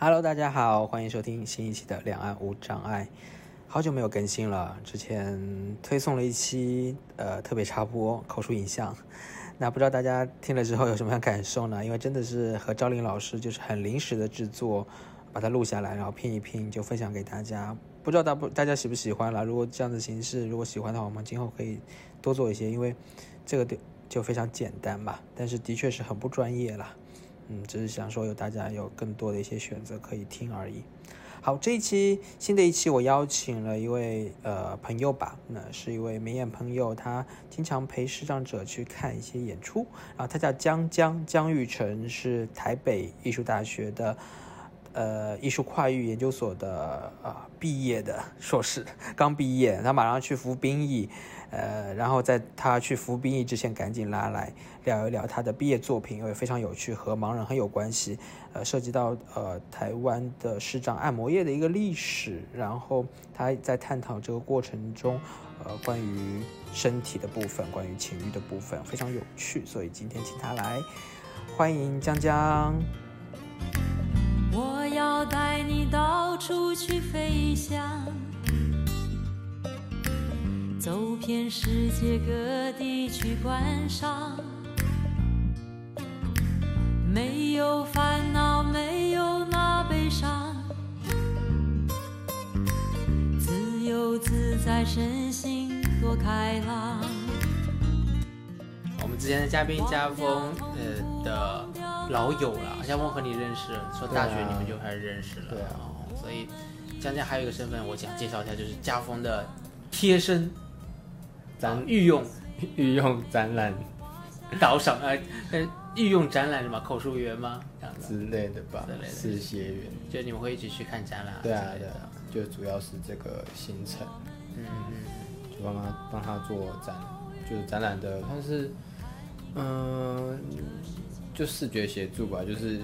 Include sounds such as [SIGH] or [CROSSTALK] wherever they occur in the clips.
Hello，大家好，欢迎收听新一期的《两岸无障碍》。好久没有更新了，之前推送了一期呃特别插播口述影像，那不知道大家听了之后有什么样感受呢？因为真的是和赵琳老师就是很临时的制作，把它录下来，然后拼一拼就分享给大家。不知道大不大家喜不喜欢了？如果这样的形式，如果喜欢的话，我们今后可以多做一些，因为这个就就非常简单嘛，但是的确是很不专业了。嗯，只是想说有大家有更多的一些选择可以听而已。好，这一期新的一期，我邀请了一位呃朋友吧，那是一位眉眼朋友，他经常陪视障者去看一些演出，然后他叫江江江玉成，是台北艺术大学的呃艺术跨域研究所的啊毕业的硕士，刚毕业，他马上去服兵役。呃，然后在他去服兵役之前，赶紧拉来聊一聊他的毕业作品，因为非常有趣，和盲人很有关系。呃，涉及到呃台湾的视障按摩业的一个历史，然后他在探讨这个过程中，呃，关于身体的部分，关于情欲的部分，非常有趣。所以今天请他来，欢迎江江。我要带你到处去飞翔。走遍世界各地去观赏，没有烦恼，没有那悲伤，自由自在，身心多开朗。我们之前的嘉宾家峰，呃的老友了，家峰和你认识，说大学你们就开始认识了，对啊，所以江江还有一个身份，我想介绍一下，就是家峰的贴身。咱御用。[LAUGHS] 御用展览。导赏呃，御用展览什么口述员吗？这样之类的吧，是协员，就你们会一起去看展览？对啊，对啊，就主要是这个行程，嗯嗯，就帮他帮他做展，就是展览的，但是嗯，就视觉协助吧，就是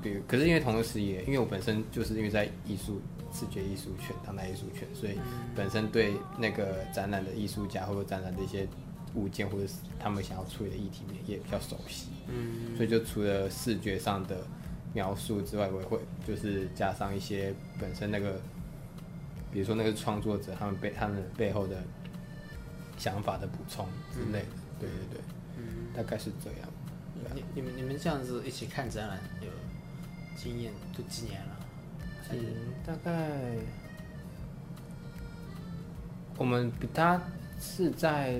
比如，可是因为同时也因为我本身就是因为在艺术。视觉艺术圈、当代艺术圈，所以本身对那个展览的艺术家或者展览的一些物件，或者是他们想要处理的议题面也比较熟悉。嗯，所以就除了视觉上的描述之外，我也会就是加上一些本身那个，比如说那个创作者他们背他们背后的想法的补充之类的。对对对，嗯，大概是这样。你你们你们这样子一起看展览有经验都几年了？嗯，大概我们比他是在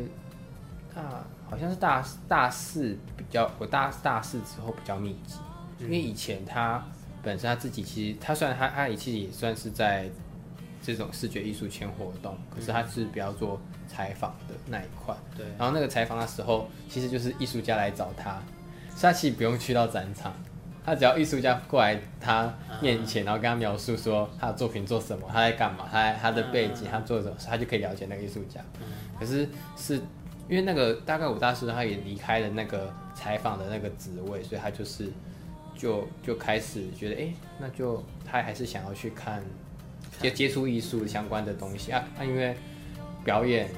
大，好像是大大四比较，我大大四之后比较密集，因为以前他本身他自己其实他虽然他他其实也算是在这种视觉艺术圈活动，可是他是比较做采访的那一块，对，然后那个采访的时候，其实就是艺术家来找他，他其实不用去到展场。他只要艺术家过来他面前，然后跟他描述说他的作品做什么，他在干嘛，他他的背景，他做什么，他就可以了解那个艺术家。可是是因为那个大概五大师他也离开了那个采访的那个职位，所以他就是就就开始觉得，哎，那就他还是想要去看接接触艺术相关的东西啊。他因为表演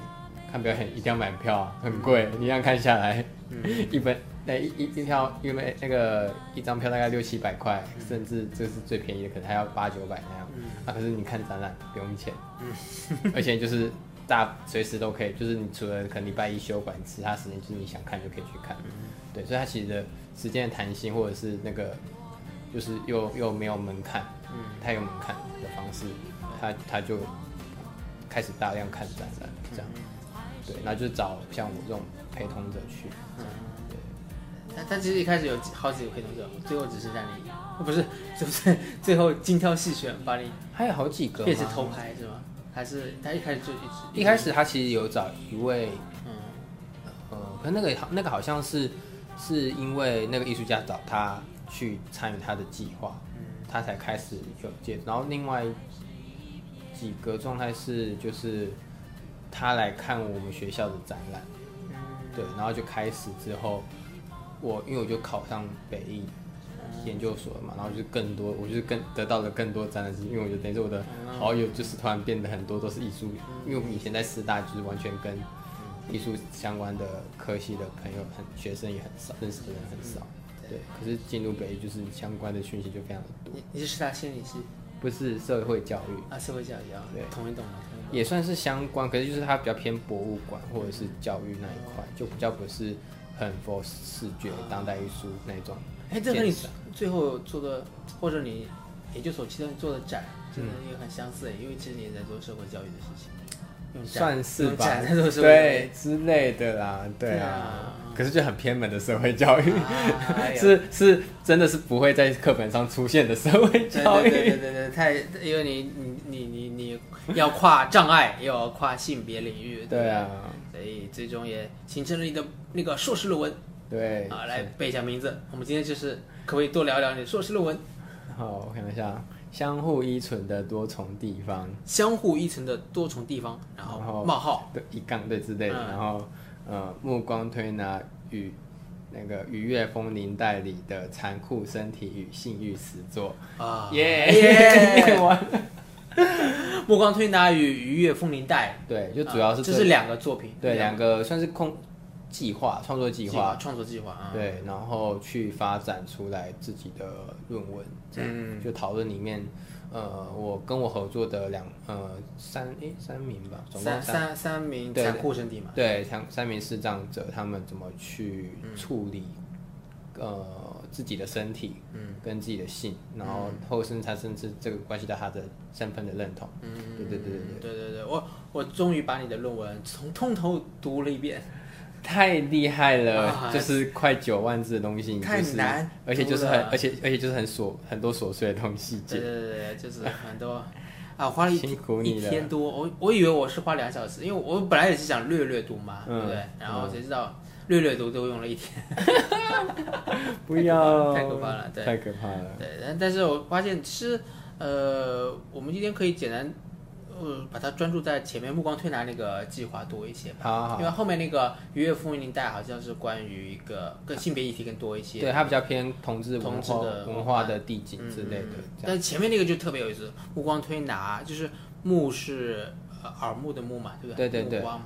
看表演一定要买票，很贵，你这样看下来 [LAUGHS] 一本。那一一一票，因为那个一张票大概六七百块，甚至这是最便宜的，可能还要八九百那样。啊，可是你看展览不用钱，而且就是大随时都可以，就是你除了可能礼拜一休馆，其他时间就是你想看就可以去看。对，所以它其实的时间的弹性，或者是那个就是又又没有门槛，太有门槛的方式，他他就开始大量看展览这样。对，那就找像我这种陪同者去。他他其实一开始有好几个陪同者，最后只剩下你，不是，就是 [LAUGHS] 最后精挑细选把你，还有好几个，变成偷拍是吗？还是他一开始就一直？一开始他其实有找一位，嗯，呃，可那个那个好像是是因为那个艺术家找他去参与他的计划，嗯，他才开始有接。然后另外几个状态是就是他来看我们学校的展览，嗯，对，然后就开始之后。我因为我就考上北艺研究所了嘛，然后就更多，我就是更得到了更多展览机因为我就等于我的好友就是突然变得很多都是艺术，因为我们以前在师大就是完全跟艺术相关的科系的朋友很学生也很少，认识的人很少，对，可是进入北艺就是相关的讯息就非常的多，你你是师大心理系？不是社会教育，啊，社会教育啊，对。同一栋吗？同一栋也算是相关，可是就是它比较偏博物馆或者是教育那一块，就比较不是很 for 视觉当代艺术那种。哎，这和你最后做的，或者你研究所期间做的展，真的也很相似诶，因为其实你也在做社会教育的事情，算是吧用展在做社会教育对之类的啦，对对啊啊。可是就很偏门的社会教育，[LAUGHS] 哎是是真的是不会在课本上出现的社会对教对对对育。对对，太因为你你你你你要跨障碍，又要跨性别领域，不对啊，所以最终也形成了你的那个硕士论文对啊，来背一下名字。我们今天就是可不可以多聊聊你的硕士论文？好，我看一下，相互依存的多重地方，相互依存的多重地方，然后冒号，对一杠对之类的，嗯。然后呃，目光推拿与那个愉悦风铃带里的残酷身体与性欲实作，啊，耶耶！[LAUGHS] 完 [LAUGHS] 目光推拿与愉悦风铃带，对，就主要是啊这是两个作品，对两个。算是空计划创作计划，创作计划啊，对，然后去发展出来自己的论文，这样、嗯。就讨论里面，呃，我跟我合作的两呃三诶三名吧，总共三三。三名对残酷身体嘛，对三三名视障者，他们怎么去嗯。处理、呃自己的身体，嗯，跟自己的性，然后后甚至他甚至这个关系到他的身份的认同，嗯，对对对对对对对，我我终于把你的论文从通头读了一遍，太厉害了，啊就是快九万字的东西，太难而且就是很而且而且就是很琐很多琐碎的东西对节。对对对，就是 [LAUGHS] 很多啊，花了一辛苦一你了天多，我我以为我是花两小时，因为我本来也是想略略读嘛，对嗯不对？然后谁知道略略读都用了一天，[LAUGHS] 不要，太可怕了对太可怕了。对，但但是我发现其实呃，我们今天可以简单呃把它专注在前面目光推拿那个计划多一些吧。好好好，因为后面那个愉悦风云林带好像是关于一个跟性别议题更多一些，对，它比较偏同志文化同志的文化的地景之类的。但前面那个就特别有意思，目光推拿就是目是呃耳目的目嘛，对不对？对对对目光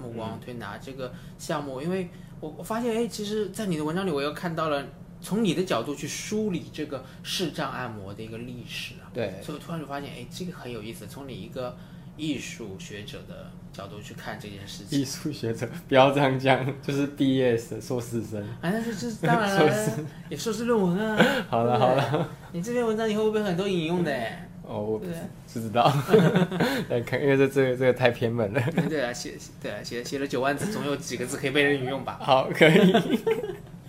目光推拿这个项目，因为我我发现哎，其实，在你的文章里我又看到了从你的角度去梳理这个视障按摩的一个历史啊，对，所以我突然就发现哎，这个很有意思，从你一个艺术学者的角度去看这件事情。艺术学者不要这样讲，就是毕业生、硕士生。啊，但是这是当然硕了，也硕士论文啊。好了好了，你这篇文章以后会不会很多引用的？哦，我不知道，[LAUGHS] 来看，因为这这个这个太偏门了。对对啊，写对啊，写写了九万字，总有几个字可以被人引用吧？好，可以。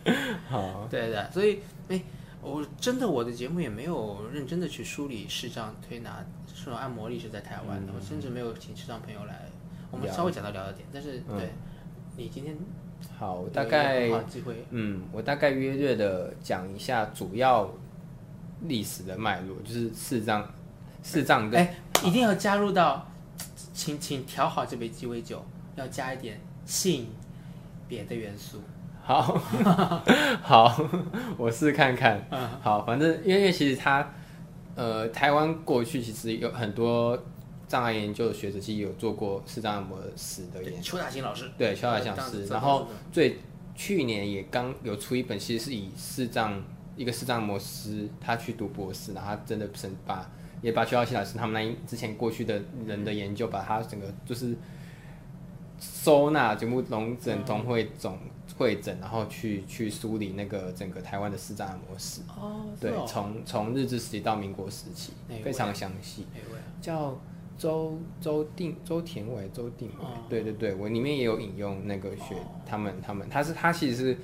[LAUGHS] 好，对的，所以哎，我真的我的节目也没有认真的去梳理视障推拿、视障按摩力是在台湾的，我甚至没有请视障朋友来，我们稍微讲到聊到点，但是嗯对你今天好，我大概好机会，嗯，我大概约略的讲一下主要历史的脉络，就是视障视障跟哎，一定要加入到，请请调好这杯鸡尾酒，要加一点性别的元素。好 [LAUGHS] 好，我试看看。嗯好，反正因为其实他呃，台湾过去其实有很多障碍研究的学者，其实有做过视障按摩史的研究。邱大兴老师，对，邱大兴老师，然后最去年也刚有出一本，其实是以视障一个视障按摩师，他去读博士，然后他真的是把也把邱耀新老师他们那一之前过去的人的研究，把他整个就是收纳全部笼整同会总会诊，然后去去梳理那个整个台湾的视障按摩史。哦，对，哦从从日治时期到民国时期非常详细。叫周周定周田伟周定伟，哦。对对对，我里面也有引用那个学、他们他们，他是他其实是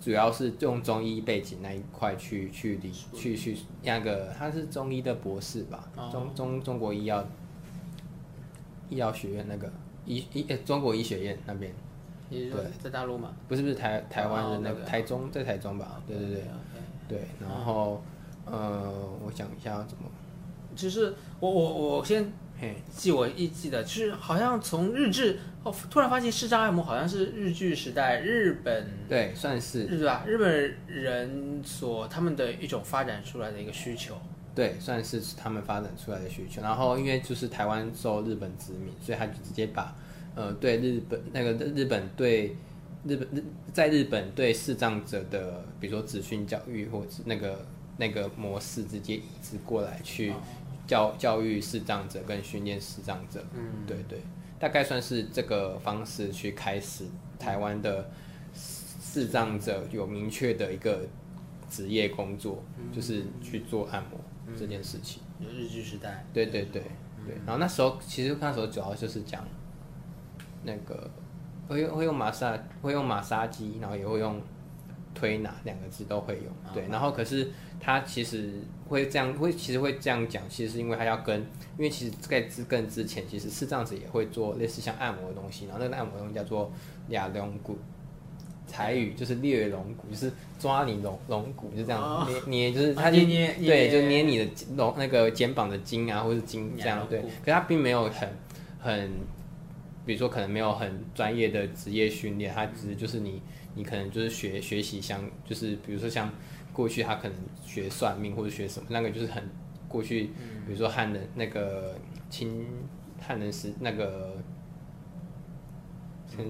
主要是用中医背景那一块去去理去去那个他是中医的博士吧，哦。中中中国医药医药学院那个医医、呃中国医学院那边，对。在大陆吗？不是不是台台湾人那个、哦台中在台中吧，对对对对，然后呃我想一下怎么，其实我我我先嘿。记我一记得，就是好像从日治哦，突然发现视障按摩好像是日剧时代日本对，算是日对吧？日本人所他们的一种发展出来的一个需求。对，算是他们发展出来的需求。然后因为就是台湾受日本殖民，所以他就直接把呃对日本那个日本对日本日在日本对视障者的，比如说资讯教育或者那个那个模式，直接移植过来去教教育视障者跟训练视障者。嗯，对对，大概算是这个方式去开始台湾的视障者有明确的一个职业工作，就是去做按摩这件事情。有日剧时代。对对对对，然后那时候其实那时候主要就是讲那个会用会用马杀会用马杀鸡，然后也会用推拿两个字都会用。对，然后可是他其实会这样会其实会这样讲，其实是因为他要跟，因为其实在之更之前，其实是这样子也会做类似像按摩的东西，然后那个按摩东西叫做哑龙骨。台语就是掠龙骨，就是抓你龙龙骨，就这样捏捏，就是他就捏捏对，就捏你的龙那个肩膀的筋啊，或者是筋这样对。可他并没有很很，比如说可能没有很专业的职业训练，他只是就是你你可能就是学学习像就是比如说像过去他可能学算命或者学什么，那个就是很过去，比如说汉人那个清汉人时那个。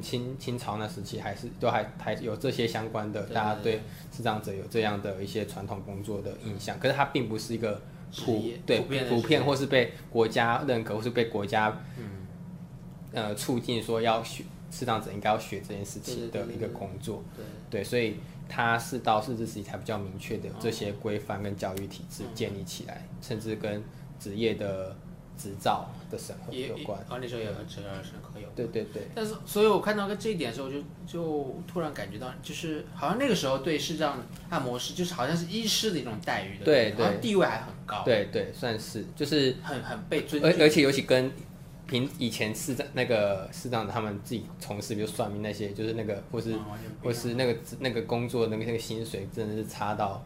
清清朝那时期还是都还还有这些相关的，大家对视障者有这样的一些传统工作的印象，可是它并不是一个普对普遍或是被国家认可或是被国家呃促进说要学视障者应该要学这件事情的一个工作，对，所以他是到日治时期才比较明确的这些规范跟教育体制建立起来，甚至跟职业的。执照的审核有关，啊，那时候也和执照审核有关。对对对。但是，所以我看到个这一点的时候，就就突然感觉到，就是好像那个时候对视障按摩师，就是好像是医师的一种待遇，对对，好像地位还很高。对对，算是，就是很很被尊敬。而而且尤其跟平以前市长那个视障的他们自己从事，比如算命那些，就是那个或是或是那个那个工作那个那个薪水，真的是差到。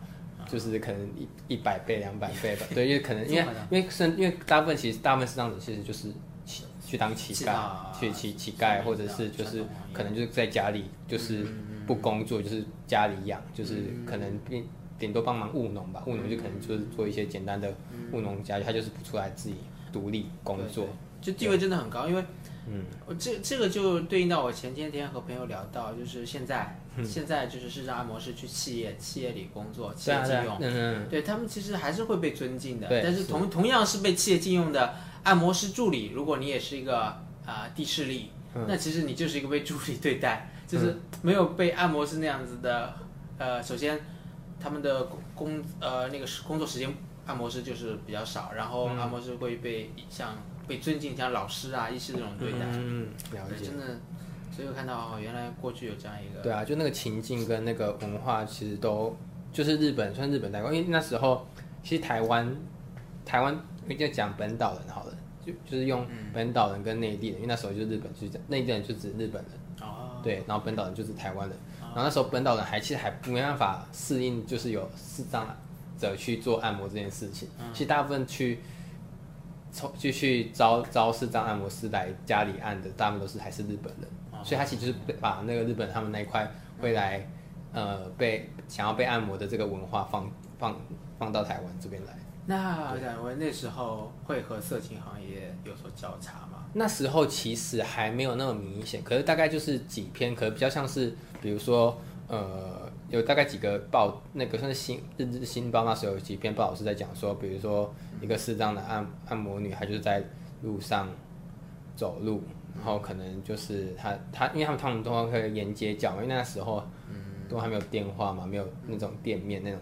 就是可能一一百倍、两百倍吧，[LAUGHS] 对，因为可能因为因为生因为大部分其实大部分是这样子，其实就是去去当乞丐，去乞乞丐，或者是就是可能就是在家里就是不工作，就是家里养，就是可能顶顶多帮忙务农吧，务农就可能就是做一些简单的务农家，他就是不出来自己独立工作，就地位真的很高，因为。嗯，我这这个就对应到我前些天和朋友聊到，就是现在现在就是市场按摩师去企业企业里工作，企业禁用，嗯对他们其实还是会被尊敬的。但是同同样是被企业禁用的按摩师助理，如果你也是一个啊地势力，那其实你就是一个被助理对待，[LAUGHS] 就是没有被按摩师那样子的。呃，首先他们的工呃那个工作时间，按摩师就是比较少，然后按摩师会被像。被尊敬，像老师啊、医师这种对待，嗯，了解，真的，所以我看到哦，原来过去有这样一个，对啊，就那个情境跟那个文化，其实都就是日本，算日本代表，因为那时候其实台湾，台湾应该讲本岛人好了，就就是用本岛人跟内地人，因为那时候就日本就是讲内地人就指日本人，哦，对，然后本岛人就是台湾人，然后那时候本岛人还其实还没办法适应，就是有视障者去做按摩这件事情，其实大部分去。从就去招招视障按摩师来家里按的，大部分都是还是日本人，所以他其实就是把那个日本他们那一块会来，呃，被想要被按摩的这个文化放放放到台湾这边来。那两位那时候会和色情行业有所交叉吗？那时候其实还没有那么明显，可是大概就是几篇，可能比较像是，比如说，呃。有大概几个报，那个算是新日日新报那时候有几篇报道是在讲说，比如说一个适当的按按摩女，孩就是在路上走路，然后可能就是她她，因为他们他们都会沿街叫，因为那时候都还没有电话嘛，没有那种店面那种。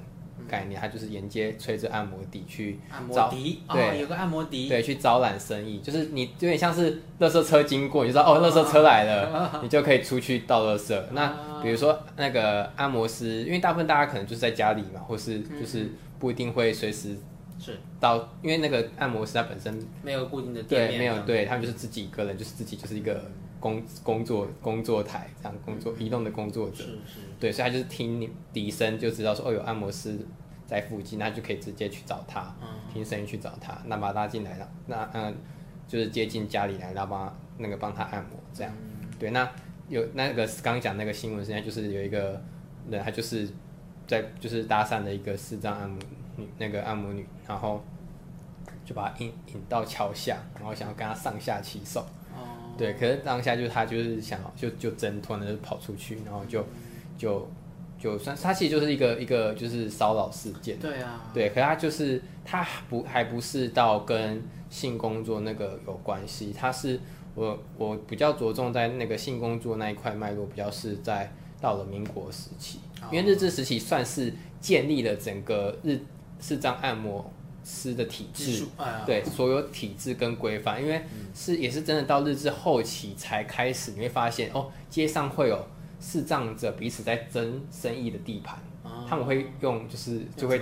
概念，他就是沿街吹着按摩笛去按摩笛，对，有个按摩笛，对，去招揽生意，就是你有点像是乐色车经过，你就知道哦，乐色车来了，[LAUGHS] 你就可以出去倒乐色。那比如说那个按摩师，因为大部分大家可能就是在家里嘛，或是就是不一定会随时是到，因为那个按摩师他本身没有固定的店面，没有，对他们就是自己一个人，就是自己就是一个。工工作工作台这样工作移动的工作者，是是，对，所以他就是听笛声就知道说哦有按摩师在附近，那就可以直接去找他，听声音去找他，那把他拉进来了，那嗯就是接近家里来，然后帮那个帮他按摩这样，对，那有那个刚讲那个新闻，现在就是有一个人，他就是在就是搭讪的一个视障按摩女那个按摩女，然后就把他引引到桥下，然后想要跟他上下其手。对，可是当下就是他就是想就就挣脱，然就跑出去，然后就就就算他其实就是一个一个就是骚扰事件。对啊，对，可他就是他不还不是到跟性工作那个有关系，他是我我比较着重在那个性工作那一块脉络，比较是在到了民国时期，因为日治时期算是建立了整个日视障按摩师的体制，对所有体制跟规范，因为是也是真的到日治后期才开始，你会发现哦，街上会有视障者彼此在争生意的地盘，他们会用就是就会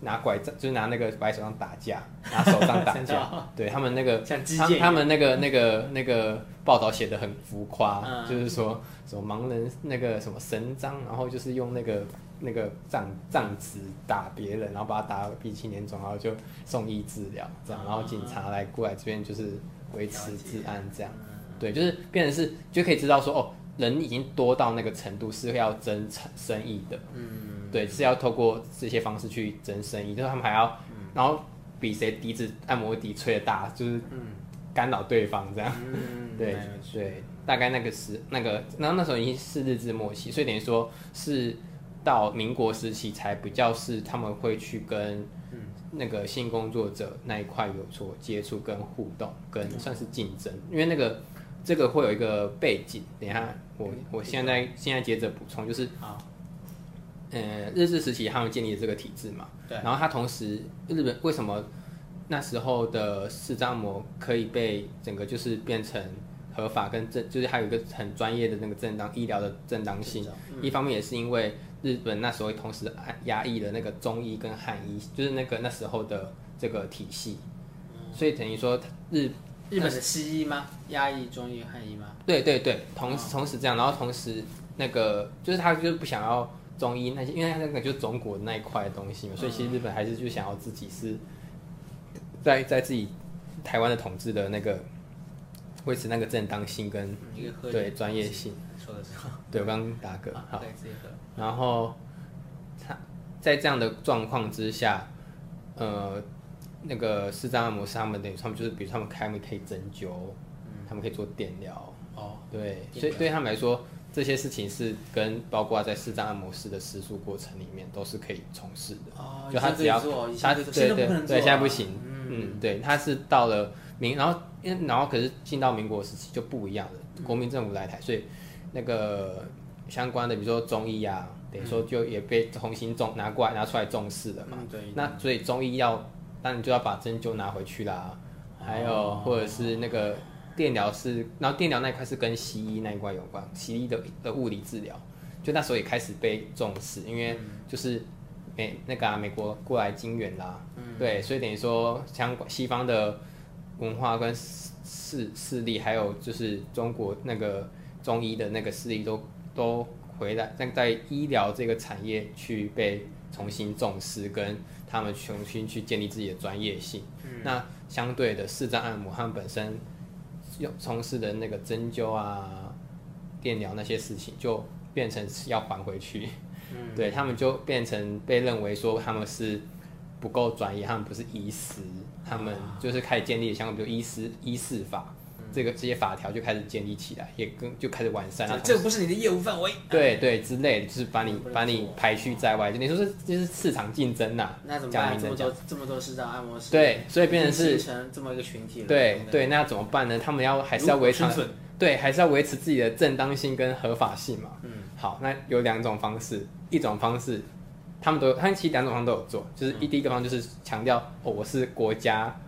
拿拐杖，就是拿那个白手上打架，拿手杖打 [LAUGHS] 架，对他们那个 [LAUGHS] 他他们那个那个那个报道写的很浮夸，就是说什么盲人那个什么神章，然后就是用那个。那个杖杖子打别人，然后把他打鼻青脸肿，然后就送医治疗，这样，然后警察来过来这边就是维持治安，这样，对，就是变成是就可以知道说，哦，人已经多到那个程度是要争生意的，嗯，对，是要透过这些方式去争生意，就是他们还要，然后比谁笛子按摩笛吹的大，就是干扰对方这样，[LAUGHS] 对对，大概那个时那个，然后那时候已经是日治末期，所以等于说是。到民国时期才比较是他们会去跟那个性工作者那一块有所接触跟互动，跟算是竞争，因为那个这个会有一个背景。等一下，我我现在现在接着补充，就是啊，呃，日治时期他们建立这个体制嘛，对，然后他同时日本为什么那时候的视障膜可以被整个就是变成合法跟正，就是还有一个很专业的那个正当医疗的正当性，一方面也是因为。日本那时候同时压抑了那个中医跟汉医，就是那个那时候的这个体系，所以等于说日日本的西医吗？压抑中医汉医吗？对对对，同时同时这样，然后同时那个就是他就是不想要中医那些，因为他那个就是中国那一块的东西嘛，所以其实日本还是就想要自己是在在自己台湾的统治的那个维持那个正当性跟对专业性。说的是对，我刚打嗝，好。然后他在这样的状况之下，呃，那个四障按摩师他们等于他们就是，比如他们开门可以针灸，他们可以做电疗。哦，对，所以对他们来说，这些事情是跟包括在四障按摩师的施术过程里面都是可以从事的。哦，就他只要他对对对，现在不行。嗯，对，他是到了民，然后然后可是进到民国时期就不一样了，国民政府来台，所以。那个相关的，比如说中医啊，等于说就也被重新重拿过来拿出来重视了嘛。对。那所以中医要，那你就要把针灸拿回去啦。还有或者是那个电疗是，然后电疗那一块是跟西医那一块有关，西医的的物理治疗，就那时候也开始被重视，因为就是美那个啊美国过来金援啦。嗯。对，所以等于说，像西方的文化跟势势力，还有就是中国那个。中医的那个势力都都回来，在在医疗这个产业去被重新重视，跟他们重新去建立自己的专业性。那相对的视障按摩，他们本身用从事的那个针灸啊、电疗那些事情，就变成要还回去。对他们就变成被认为说他们是不够专业，他们不是医师，他们就是开始建立相关比如医师医师法。这个这些法条就开始建立起来，也跟就开始完善了。这不是你的业务范围。对对，之类的，就是把你把你排序在外，就你说是就是市场竞争呐。那怎么办？这么多这么多市场按摩师。对，所以变成是形成这么一个群体了。对对，那怎么办呢？他们要还是要维持，对，还是要维持自己的正当性跟合法性嘛。嗯。好，那有两种方式，一种方式，他们都他们其实两种方都有做，就是一第一个方就是强调哦，我是国家。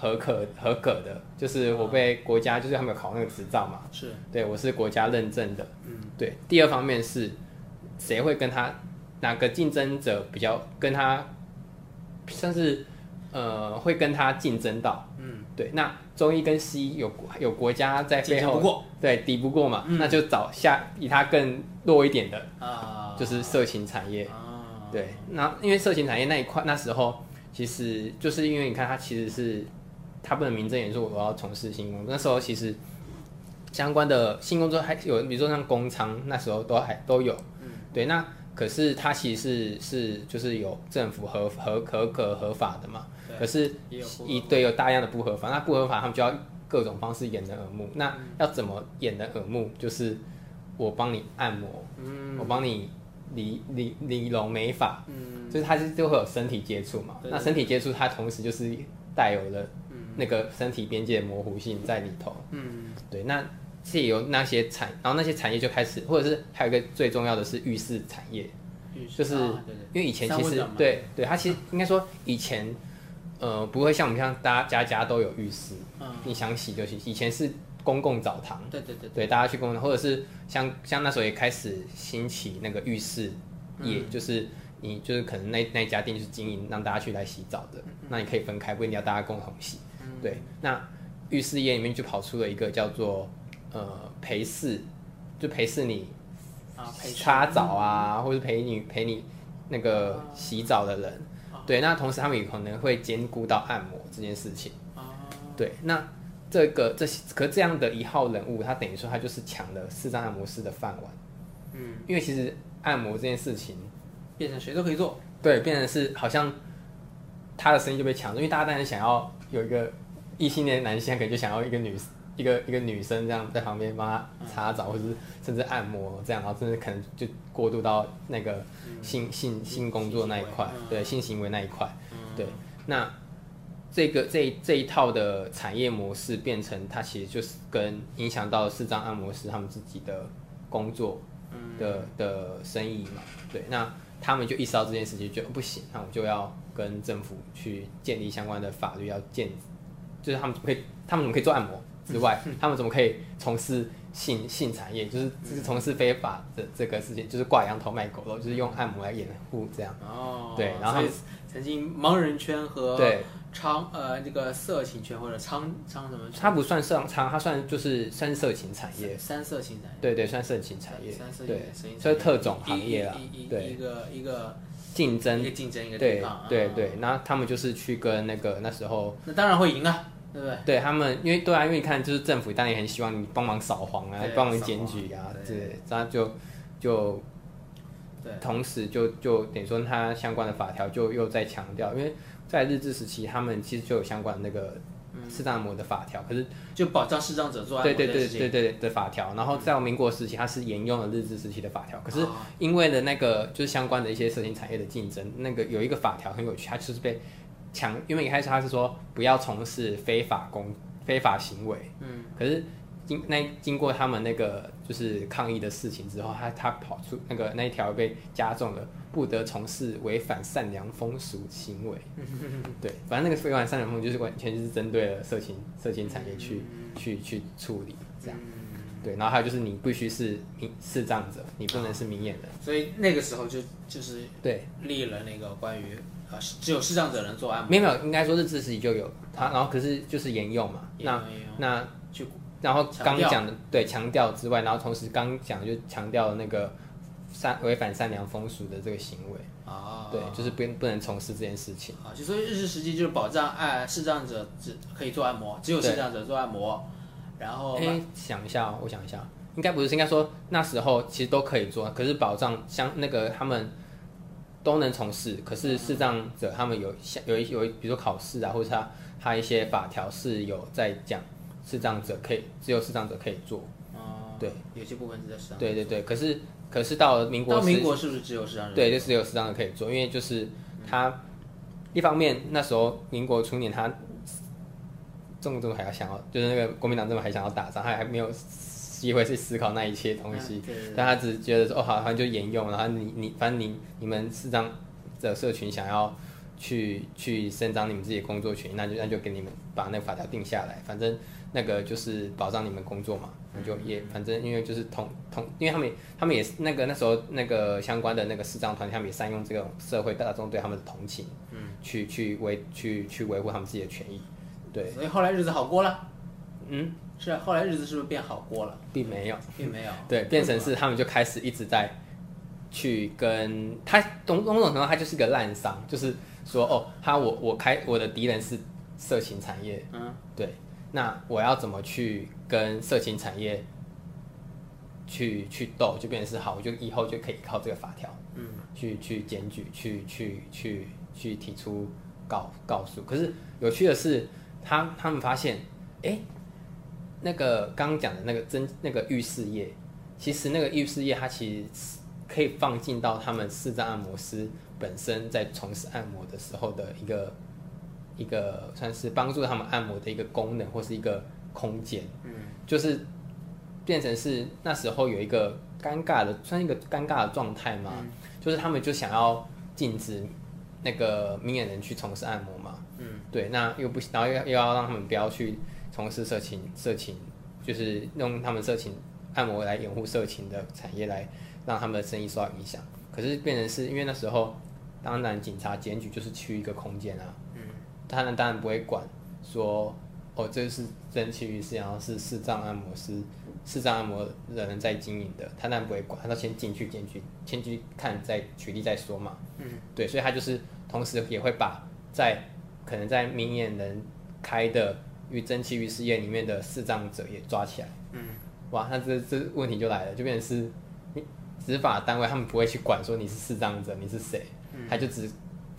合可合格的，就是我被国家，就是他们有考那个执照嘛，是对我是国家认证的，嗯，对。第二方面是，谁会跟他哪个竞争者比较跟他，算是呃会跟他竞争到，嗯，对。那中医跟西医有有国家在背后，对敌不过嘛，那就找下比他更弱一点的啊，就是色情产业，啊对。那因为色情产业那一块那时候其实就是因为你看它其实是。他不能名正言顺我要从事新工作。那时候其实相关的新工作还有，比如说像工厂，那时候都还都有。嗯，对。那可是他其实是是就是有政府合合可可合法的嘛。可是一对有大量的不合法，那不合法他们就要各种方式掩人耳目。那要怎么掩人耳目？就是我帮你按摩，嗯我帮你理理理容美发，嗯就是它是就会有身体接触嘛。对那身体接触它同时就是带有了那个身体边界的模糊性在里头。嗯。对，那借由那些产，然后那些产业就开始，或者是还有一个最重要的是浴室产业，就是啊对对因为以前其实对对，它其实应该说以前呃不会像我们像大家家家都有浴室，嗯。你想洗就洗，以前是公共澡堂。对对对对，大家去公共，或者是像像那时候也开始兴起那个浴室业，就是你就是可能那那家店就是经营让大家去来洗澡的，那你可以分开，不一定要大家共同洗。对，那浴室业里面就跑出了一个叫做呃陪侍，就陪侍你啊陪擦澡啊，或者陪你陪你那个洗澡的人。对，那同时他们也可能会兼顾到按摩这件事情。对，那这个这些可这样的一号人物，他等于说他就是抢了四张按摩师的饭碗。嗯，因为其实按摩这件事情，变成谁都可以做，对，变成是好像他的生意就被抢了，因为大家当然想要有一个异性恋男性，可能就想要一个女一个一个女生这样在旁边帮他擦澡，或者是甚至按摩这样，然后甚至可能就过渡到那个性性性工作那一块，对性行为那一块，对，那这个这这一套的产业模式变成它其实就是跟影响到视障按摩师他们自己的工作的、的生意嘛，对，那他们就意识到这件事情，觉得不行，那我就要跟政府去建立相关的法律，要建，就是他们怎么可以，他们怎么可以做按摩之外，[LAUGHS] 他们怎么可以从事性性产业，就是就是从事非法的这个事情，就是挂羊头卖狗肉，就是用按摩来掩护这样，哦，对然后曾经盲人圈和对。娼呃这个色情圈或者娼娼什么，它不算色商，它算就是算色情产业，三色情产业，对对，算色情产业，三色对，情所以特种行业啦一一一对一个一个竞争一，个竞争一个对对抗，啊，对对，那他们就是去跟那个那时候，那当然会赢啊，对不对？对他们，因为对啊，因为你看，就是政府当然也很希望你帮忙扫黄啊，帮忙检举啊，对对，然后就就对。同时就就等于说它相关的法条就又在强调，因为在日治时期，他们其实就有相关的那个视障按摩的法条，可是就保障视障者做按对对对对对的法条，然后在民国时期，它是沿用了日治时期的法条，可是啊因为的那个就是相关的一些色情产业的竞争，那个有一个法条很有趣，它就是被强，因为一开始它是说不要从事非法工非法行为，嗯，可是经那经过他们那个就是抗议的事情之后，他他跑出那个那一条被加重了，不得从事违反善良风俗行为，[LAUGHS] 对，反正那个违反善良风俗就是完全就是针对了色情色情产业去、去去处理这样。对，然后还有就是你必须是明视障者，你不能是明眼人。所以那个时候就就是对，立了那个关于呃只有视障者能做按摩，没有没有，应该说是自时期就有它，然后可是就是沿用嘛。那那去然后刚讲的对强调之外，然后同时刚讲就强调了那个善违反善良风俗的这个行为，啊，对，就是不不能从事这件事情。啊，就所以日式时期就是保障按视障者只可以做按摩，只有视障者做按摩，然后哎、想一下、哦，我想一下，应该不是，应该说那时候其实都可以做，可是保障像那个他们都能从事，可是视障者他们有像有一有一比如说考试啊，或者他他一些法条是有在讲视障者可以只有视障者可以做，哦，对，有些部分是在视障者对对对，可是可是到了民国到时民国是不是只有视障者？对，就只有视障者可以做，因为就是他一方面那时候民国初年他中中还要想要，就是那个国民党政府还想要打仗，他还没有机会去思考那一切东西，嗯对对对。但他只是觉得说哦好，好像就沿用，然后你你反正你你们视障的社群想要去去伸张你们自己的工作权，那就那就给你们把那个法条定下来，反正那个就是保障你们工作嘛，那就也反正因为就是同同，因为他们他们也是那个那时候那个相关的那个视障团体，他们也善用这种社会大众对他们的同情，嗯，去去维去去维护他们自己的权益，对，所以后来日子好过了，嗯，是啊后来日子是不是变好过了？并没有。并没有，对，变成是他们就开始一直在去跟他种种种程度，他就是个烂商，就是说哦，他我我开我的敌人是色情产业，嗯，对，那我要怎么去跟色情产业去去斗，就变成是好，我就以后就可以靠这个法条，嗯，去去检举，去去去去提出告告诉。可是有趣的是，他他们发现，哎、那个刚刚讲的那个真那个浴室业，其实那个浴室业它其实可以放进到他们视障按摩师本身在从事按摩的时候的一个一个算是帮助他们按摩的一个功能或是一个空间，嗯，就是变成是那时候有一个尴尬的，算一个尴尬的状态嘛，就是他们就想要禁止那个明眼人去从事按摩嘛，嗯，对，那又不，然后又又要让他们不要去从事色情，色情就是用他们色情按摩来掩护色情的产业，来让他们的生意受到影响。可是变成是因为那时候，当然警察检举就是去一个空间啊，嗯，他们当然不会管说。哦，这是蒸汽浴室，然后是视障按摩师、视障按摩的人在经营的，他当然不会管，他都先进去进去，先去看，再举例再说嘛。嗯，对，所以他就是同时也会把在可能在明眼人开的与蒸汽浴室业里面的视障者也抓起来。嗯，哇，那这这问题就来了，就变成是执法单位他们不会去管说你是视障者你是谁，他就只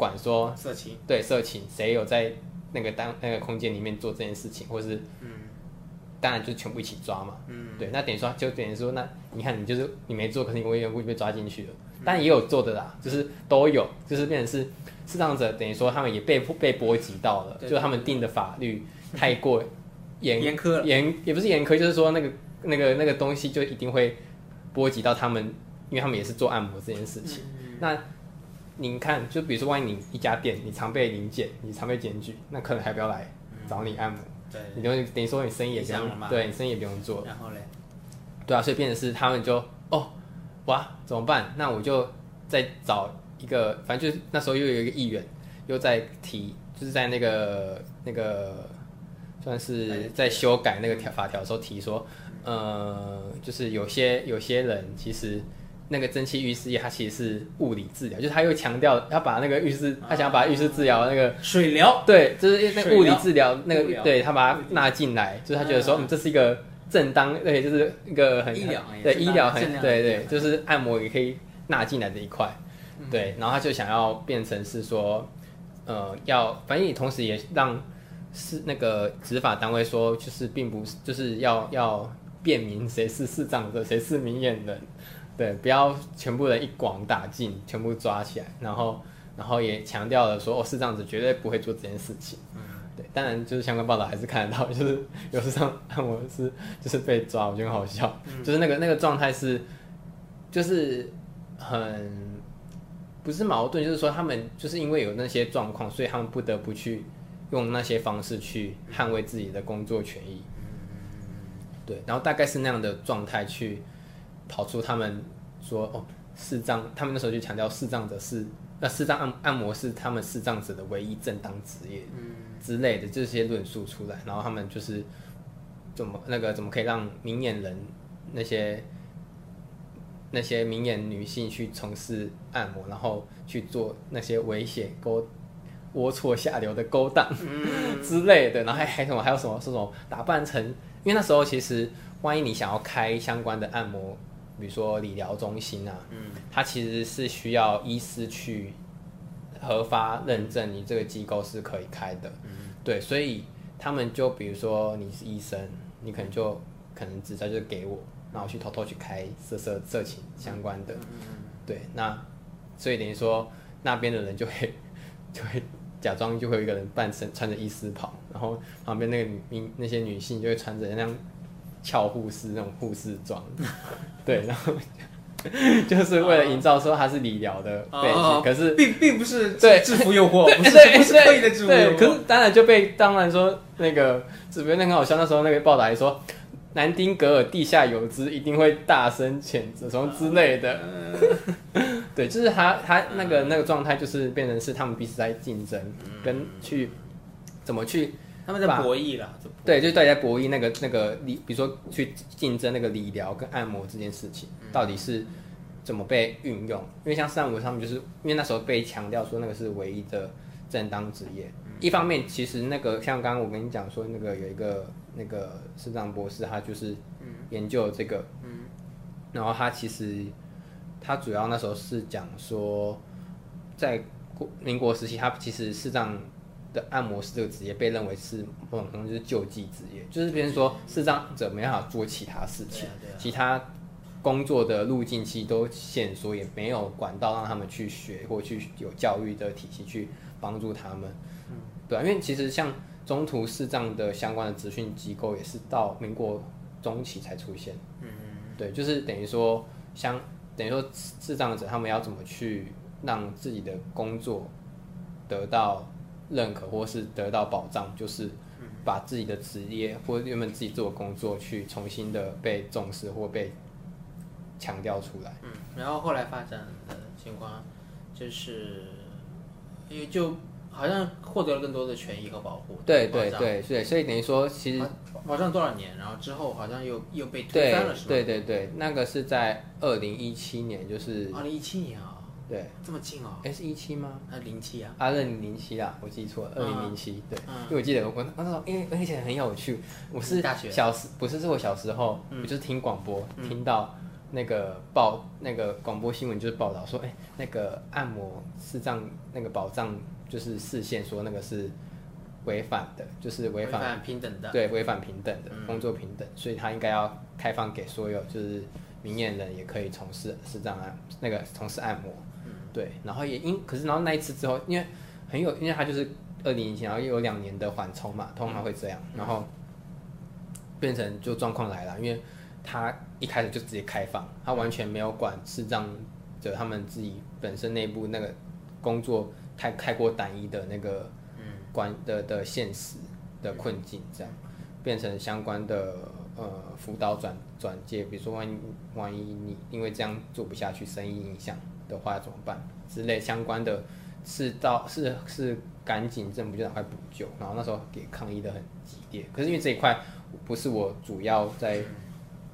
管说色情，对色情谁有在。那个当那个空间里面做这件事情，或者是，嗯，当然就全部一起抓嘛，嗯，对，那等于说就等于说，那你看你就是你没做，可是你无缘无故被抓进去了，但也有做的啦，就是都有，就是变成是视障者，等于说他们也被被波及到了，就他们定的法律太过严严苛，严也不是严苛，就是说那个那个那个东西就一定会波及到他们，因为他们也是做按摩这件事情，那。您看，就比如说，万一你一家店，你常被临检，你常被检举，那客人还不要来找你按摩，对，你就等于说你生意也不用，对你生意也不用做。然后嘞，对啊，所以变成是他们就哦，哇，怎么办？那我就再找一个，反正就是那时候又有一个议员又在提，就是在那个那个算是在修改那个条法条的时候提说，呃，就是有些有些人其实。那个蒸汽浴室液，它其实是物理治疗，就是他又强调他把那个浴室，他想要把浴室治疗那个水疗，对，就是那物理治疗那个，对他把它纳进来，就是他觉得说，嗯，这是一个正当，对，就是一个很医疗，对医疗很，对对，就是按摩也可以纳进来的一块，对，然后他就想要变成是说，呃，要，反正你同时也让是那个执法单位说，就是并不是，就是要要辨明谁是视障者，谁是明眼人。对，不要全部人一网打尽，全部抓起来，然后，然后也强调了说，哦，是这样子，绝对不会做这件事情。嗯，对，当然就是相关报道还是看得到，就是有时上按摩师就是被抓，我觉得很好笑，就是那个那个状态是，就是很不是矛盾，就是说他们就是因为有那些状况，所以他们不得不去用那些方式去捍卫自己的工作权益。对，然后大概是那样的状态去。跑出他们说哦，视障，他们那时候就强调视障者是那视障按按摩是他们视障者的唯一正当职业，嗯之类的这些论述出来，然后他们就是怎么那个怎么可以让明眼人那些那些明眼女性去从事按摩，然后去做那些危险勾龌龊下流的勾当 [LAUGHS] 之类的，然后还还什么还有什么这种打扮成，因为那时候其实万一你想要开相关的按摩。比如说理疗中心啊，嗯，它其实是需要医师去核发认证，你这个机构是可以开的，嗯，对，所以他们就比如说你是医生，你可能就可能执照就给我，然后去偷偷去开色色色情相关的，嗯对，那所以等于说那边的人就会 [LAUGHS] 就会假装就会有一个人扮成穿着医师袍，然后旁边那个女那些女性就会穿着那样。俏护士那种护士装，对，然后就 [LAUGHS] 是为了营造说他是理疗的背景，可是并并不是对制服诱惑，不是不是刻意的制服诱惑。可是当然就被当然说那个，只不过那很好笑，那时候那个报道还说南丁格尔地下有知，一定会大声谴责什么之类的。[LAUGHS] 对，就是他他那个那个状态，就是变成是他们彼此在竞争，跟去怎么去。他们在博弈了，对，就大家博弈那个那个理，比如说去竞争那个理疗跟按摩这件事情，到底是怎么被运用？因为像上午他们就是因为那时候被强调说那个是唯一的正当职业。一方面，其实那个像刚刚我跟你讲说那个有一个那个市长博士，他就是研究这个，嗯，然后他其实他主要那时候是讲说，在国民国时期，他其实是让。的按摩师这个职业被认为是某种程度就是救济职业，就是别人说视障者没办法做其他事情，啊啊其他工作的路径其实都限缩，也没有管道让他们去学或去有教育的体系去帮助他们。嗯对啊，因为其实像中途视障的相关的资讯机构也是到民国中期才出现。嗯对，就是等于说，像等于说智障者他们要怎么去让自己的工作得到认可，或是得到保障，就是把自己的职业或原本自己做的工作去重新的被重视或被强调出来。嗯，然后后来发展的情况就是，因为就好像获得了更多的权益和保护，对对对对，所以等于说，其实保障多少年，然后之后好像又又被推翻了，是吧？对对对，那个是在二零一七年，就是二零一七年啊，对，这么近哦，哎是一七吗？还零七啊，啊，二零零七啊，我记错了，二零零七，对，嗯。因为我记得我我那时候，因为而且很有趣，我是大学？嗯小时不是是我小时候，我就是听广播，听到那个报那个广播新闻就是报道说，哎、那个按摩视障那个保障就是视线说那个是违反的，就是违反反平等的，对违反平等的、工作平等，所以他应该要开放给所有就是明眼人也可以从事视障按那个从事按摩，对，然后也因可是然后那一次之后，因为很有，因为他就是二零一七，然后又有两年的缓冲嘛，通常会这样，然后变成就状况来了，因为他一开始就直接开放，他完全没有管视障者他们自己本身内部那个工作太太过单一的那个关的的现实的困境，这样变成相关的呃辅导转转介，比如说万一万一你因为这样做不下去，生意影响的话怎么办之类相关的，是到是是赶紧政府就赶快补救，然后那时候给抗议的很激烈，可是因为这一块不是我主要在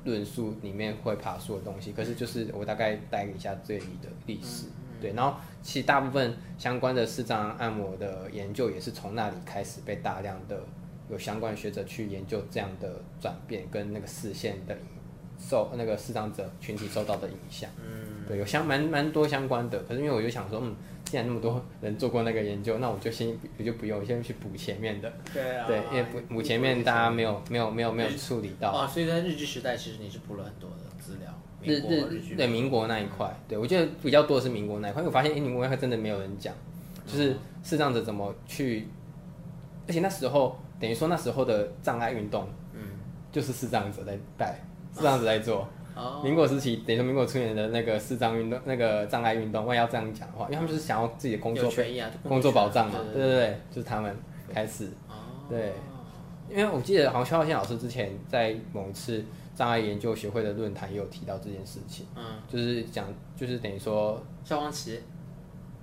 论述里面会爬树的东西，可是就是我大概带一下这里的历史，对，然后其实大部分相关的视障按摩的研究也是从那里开始被大量的有相关学者去研究这样的转变跟那个视线的影受那个视障者群体受到的影响，嗯，对，有相蛮蛮多相关的，可是因为我就想说，嗯，既然那么多人做过那个研究，那我就先我就不用，我先去补前面的，对啊，对，因为补补前面大家没有没有没有没有处理到。啊，所以在日治时代，其实你是补了很多的资料，日民国日剧对民国那一块，对我觉得比较多的是民国那一块，因为我发现，诶，民国那一块真的没有人讲，就是视障者怎么去，而且那时候等于说那时候的障碍运动，嗯，就是视障者在带，视障者在做。[LAUGHS] 哦，民国时期，等于说民国初年的那个视障运动，那个障碍运动，万一要这样讲的话，因为他们就是想要自己的工作权益啊，工作保障嘛，对对对对，就是他们开始。哦，对，因为我记得好像邱浩宪老师之前在某一次障碍研究协会的论坛也有提到这件事情，嗯，就是讲就是等于说萧煌奇，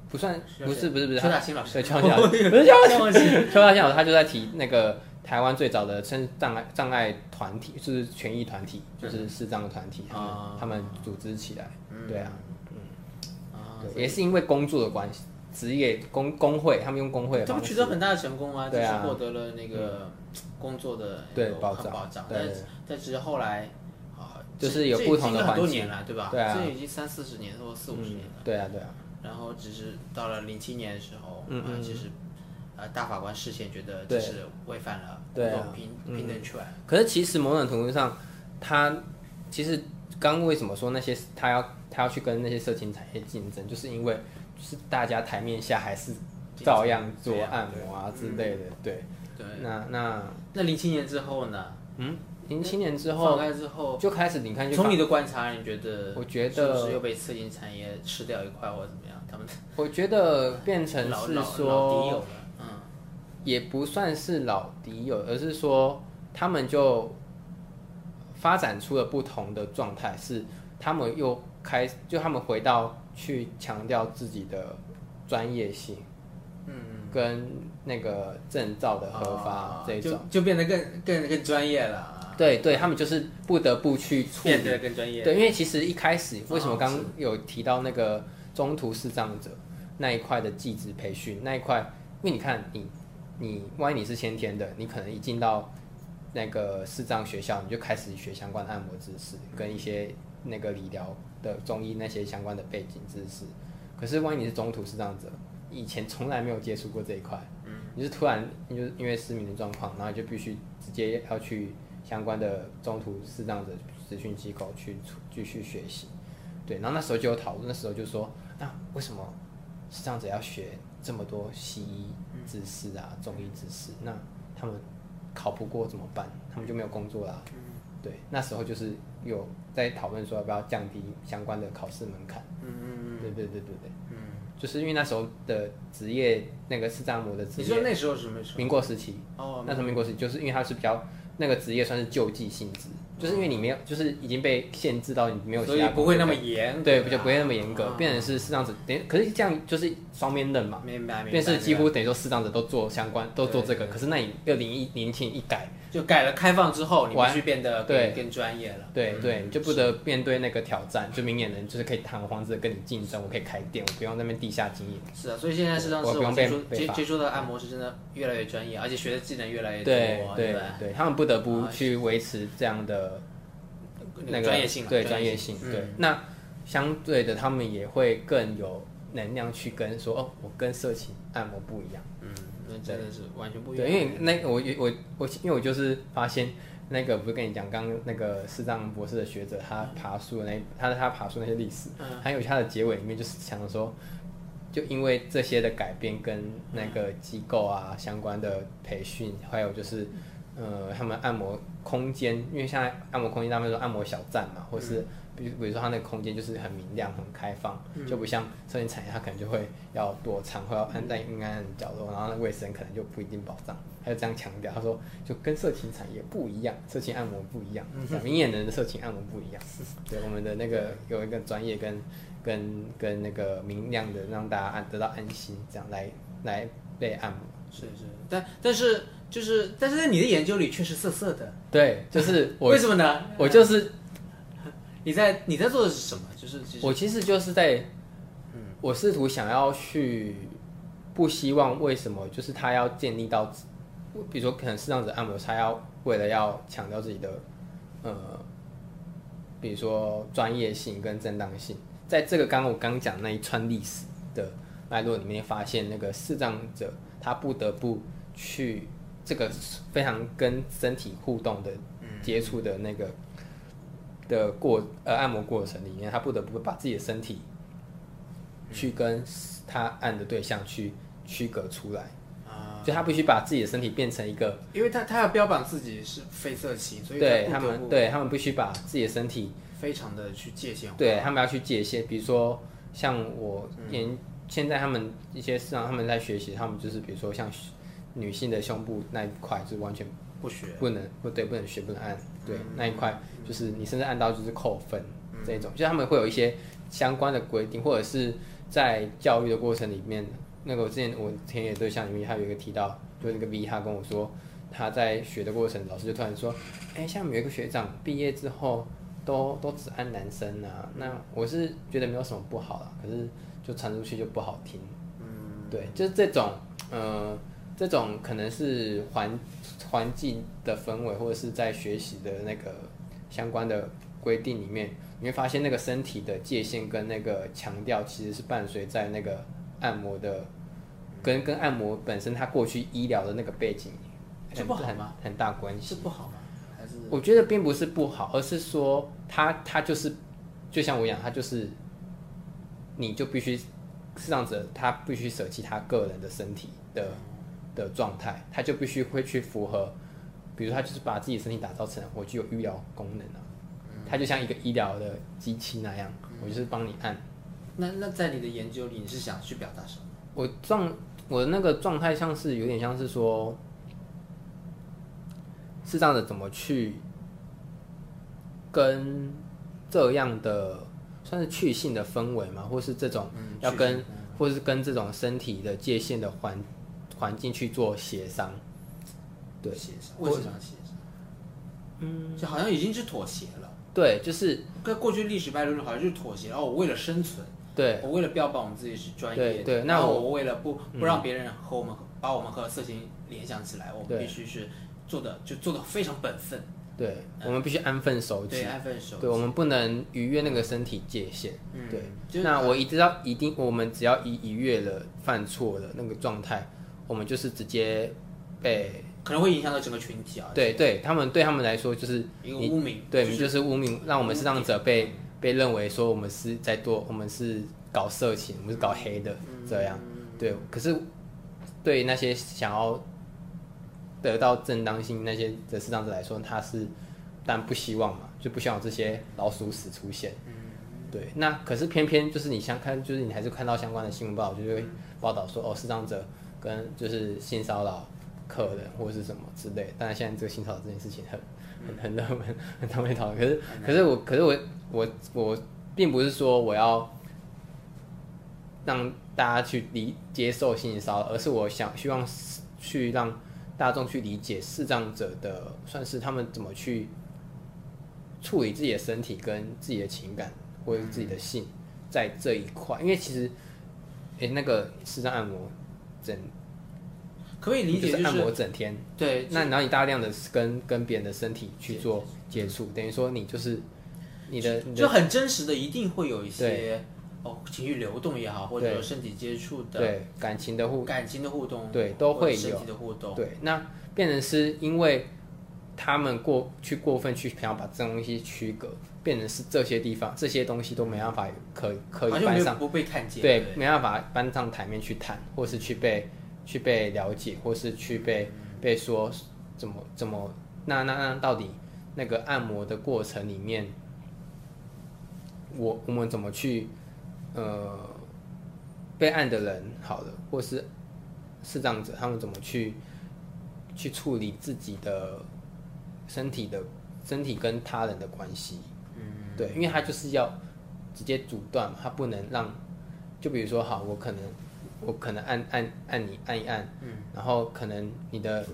不算不是不是不是邱大新老师。对邱大兴老师。[LAUGHS] 不是邱大兴邱大新老师他就在提那个台湾最早的称障碍障碍团体，就是权益团体，就是视障的团体，他们啊他们组织起来，对啊，啊，对，也是因为工作的关系，职业工工会，他们用工会的他，们取得很大的成功啊，啊。是获得了那个工作的对保障保障，但是但只是后来啊，就是有不同的环境年了，对吧？对啊。这已经三四十年或者四五十年了。对啊对啊，然后只是到了零七年的时候，嗯。啊，其实呃大法官视线觉得对这是违反了对平平等权，可是其实某种程度上，他其实刚刚为什么说那些他要他要去跟那些色情产业竞争，就是因为就是大家台面下还是照样做按摩啊之类的，对。对。那那那零七年之后呢？嗯，零七年之放后开之后，就开始你看就从你的观察，你觉得？我觉得是又被色情产业吃掉一块，或者怎么样？他们我觉得变成是老老老敌友说也不算是老敌友，而是说他们就发展出了不同的状态，是他们又开，就他们回到去强调自己的专业性，嗯，跟那个证照的核发啊这种，就就变得更更更专业了。啊，对对，他们就是不得不去处理。变得更专业。对，因为其实一开始为什么刚有提到那个中途视障者那一块的技职培训那一块，因为你看你你万一你是先天的，你可能一进到那个视障学校，你就开始学相关的按摩知识，跟一些那个理疗的中医那些相关的背景知识。可是万一你是中途视障者，以前从来没有接触过这一块，你是突然你就是因为失明的状况，然后就必须直接要去相关的中途视障者咨询机构去继续学习。对，然后那时候就有讨论，那时候就说，那为什么视障者要学这么多西医知识啊、中医知识？那他们考不过怎么办？他们就没有工作啦。对，那时候就是有在讨论说要不要降低相关的考试门槛。嗯嗯嗯对对对对对，嗯就是因为那时候的职业那个视障膜的嗯。职业，你说那时候是什么时候？民国时期，哦，那时候民国时期就是因为它是比较那个职业算是救济性质，就是因为你没有，就是已经被限制到你没有所其他以不会那么严对，就不会那么严格，啊变成是视障者，等于可是这样就是双面刃嘛，明白明白。变是几乎等于说视障者都做相关，都做这个，可是那你二零一年前一改，就改了开放之后，你必完。须变得对。更更专业了。对对，你就不得面对那个挑战，就明眼人就是可以堂皇的跟你竞争，我可以开店，我不用那边地下经营。是啊，所以现在实际上是我们接触接接触的按摩师真的越来越专业，而且学的技能越来越多，对对对他们不得不去维持这样的那个专业性嘛对专业性对。嗯。那相对的，他们也会更有能量去跟说，哦，我跟色情按摩不一样。嗯，那真的是完全不一样对，样。因为那个我我我因为我就是发现那个不是跟你讲，刚刚那个视障博士的学者他爬树那他他爬树那些历史，嗯还有他的结尾里面就是想说。就因为这些的改变跟那个机构啊相关的培训，还有就是呃他们按摩空间，因为现在按摩空间他们说按摩小站嘛，或是比如比如说它那个空间就是很明亮很开放，就不像色情产业它可能就会要躲藏或要安在阴暗的角落，然后那卫生可能就不一定保障，他就这样强调，他说就跟色情产业不一样，色情按摩不一样，明眼人的色情按摩不一样，[LAUGHS] 对我们的那个有一个专业跟跟跟那个明亮的让大家安得到安心，这样来来被按摩。是是，但但是就是，但是在你的研究里却是色色的，对，就是我 [LAUGHS] 为什么呢？我就是你在你在做的是什么？就是其我其实就是在，我试图想要去，不希望为什么就是他要建立到，比如说可能是这样子按摩，他要为了要强调自己的，呃，比如说专业性跟正当性，在这个刚刚我刚讲那一串历史的脉络里面，发现那个视障者他不得不去这个非常跟身体互动的接触的那个的过呃按摩过程里面，他不得不把自己的身体去跟他按的对象去区隔出来，啊，就他必须把自己的身体变成一个，因为他他要标榜自己是非色情，所以对他们对他们必须把自己的身体，非常的去界限化。对他们要去界限，比如说像我研、现在他们一些市场他们在学习，他们就是比如说像女性的胸部那一块是完全不学，不能不对，不能学，不能按，对、那一块就是你甚至按到就是扣分、这种，就他们会有一些相关的规定，或者是在教育的过程里面，那个我之前我田野对象里面还有一个提到，就是那个 V 他跟我说，他在学的过程，老师就突然说，哎、像有一个学长毕业之后都都只按男生啊，那我是觉得没有什么不好啦，可是就传出去就不好听，嗯，对，就是这种呃。这种可能是环环境的氛围，或者是在学习的那个相关的规定里面，你会发现那个身体的界限跟那个强调，其实是伴随在那个按摩的，跟跟按摩本身它过去医疗的那个背景，这不好很吗？很大关系。是不好吗？还是我觉得并不是不好，而是说它它就是，就像我讲，它就是，你就必须是这样子，他必须舍弃他个人的身体的的状态，他就必须会去符合，比如他就是把自己身体打造成我具有医疗功能啊，他就像一个医疗的机器那样，我就是帮你按。那那在你的研究里，你是想去表达什么？我状我的那个状态像是有点像是说，是这样的怎么去跟这样的算是去性的氛围嘛，或是这种嗯要跟，或是跟这种身体的界限的环环境去做协商。对协商，为什么要协商？嗯，就好像已经是妥协了。对，就是跟过去历史脉络好像就是妥协，然后我为了生存，对我为了标榜我们自己是专业的，对对那我我为了不不让别人和我们把我们和色情联想起来，我们必须是做的就做的非常本分，对，我们必须安分守己对，。安分守己。对，我们不能逾越那个身体界限。嗯对，就那我一直到一定，我们只要一逾越了犯错的那个状态，我们就是直接被可能会影响到整个群体啊，对对他们对他们来说就是一个污名，对，就就是污名，让我们视障者被被认为说我们是在做，我们是搞色情，我们是搞黑的这样。对，可是对那些想要得到正当性那些的视障者来说，他是但不希望嘛，就不希望有这些老鼠屎出现。对，那可是偏偏就是你相看，就是你还是看到相关的新闻报道，就会报道说哦，视障者跟就是性骚扰客人或者是什么之类。当然现在这个性骚扰这件事情很很很热门，很多人讨论。可是可是我可是我我我并不是说我要让大家去理接受性骚扰，而是我想希望去让大众去理解视障者的，算是他们怎么去处理自己的身体跟自己的情感。或者自己的性，在这一块，因为其实，哎，那个视障按摩整，可以理解就是按摩整天，对，那然后你大量的跟跟别人的身体去做接触，等于说你就是你的就很真实的，一定会有一些哦情绪流动也好，或者身体接触的，对感情的互感情的互动，对都会有身体的互动，对，那变成是因为他们过去过分去想要把这东西区隔。变成是这些地方，这些东西都没办法可可以搬上，不被看见，对，没办法搬上台面去谈，或是去被去被了解，或是去被被说怎么怎么，那那那到底那个按摩的过程里面，我我们怎么去呃被按的人好了，或是是这样子，他们怎么去去处理自己的身体的身体跟他人的关系？嗯。对，因为他就是要直接阻断嘛，他不能让，就比如说，好，我可能我可能按按按你按一按，嗯，然后可能你的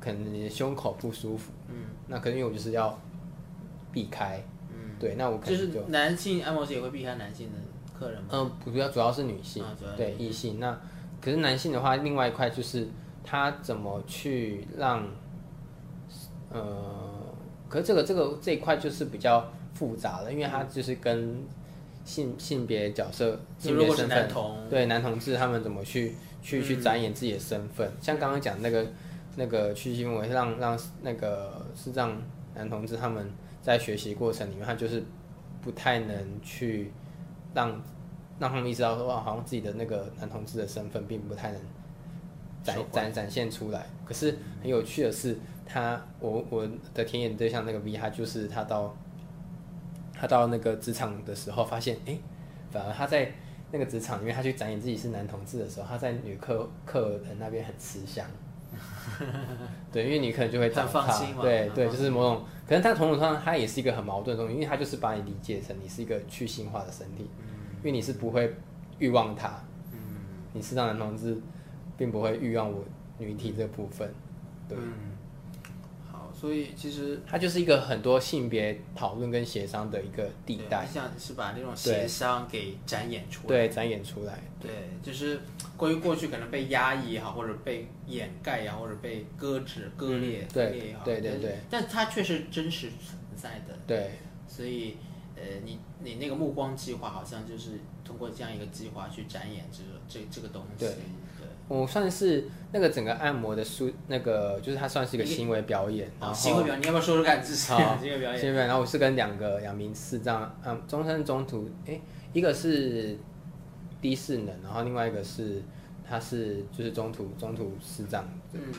可能你的胸口不舒服，嗯，那可能因为我就是要避开，嗯，对，那我可能就是男性按摩师也会避开男性的客人吗？嗯，主要主要是女性，对异性，那可是男性的话，另外一块就是他怎么去让，呃，可是这个这个这一块就是比较。复杂了，因为他就是跟性性别角色、性别身份，对男同志他们怎么去去去展演自己的身份？像刚刚讲那个那个区新闻，让让那个是让男同志他们在学习过程里面，他就是不太能去让让他们意识到说，哇，好像自己的那个男同志的身份并不太能展展展现出来。可是很有趣的是，他我我的田野对象那个 V，他就是他到。他到那个职场的时候，发现哎，反而他在那个职场里面，他去展演自己是男同志的时候，他在女客客人那边很吃香。[LAUGHS] 对，因为你可能就会很放心对对，就是某种，可能他从种上他也是一个很矛盾的东西，因为他就是把你理解成你是一个去性化的身体，因为你是不会欲望他，你是让男同志，并不会欲望我女体这部分，对。所以其实它就是一个很多性别讨论跟协商的一个地带，像是把那种协商给展演出来，对，展演出来，对，就是关于过去可能被压抑也好，或者被掩盖也好，或者被搁置、割裂、割裂也好，对对对，但它确实真实存在的，对，所以呃，你你那个目光计划好像就是通过这样一个计划去展演这个这这个东西。我算是那个整个按摩的书，那个就是它算是一个行为表演。行为表演，你要不要说说看？至少行为表演。行为表演。然后我是跟两个两名视障，嗯，中山中途，哎，一个是低视能，然后另外一个是他是就是中途中途视障，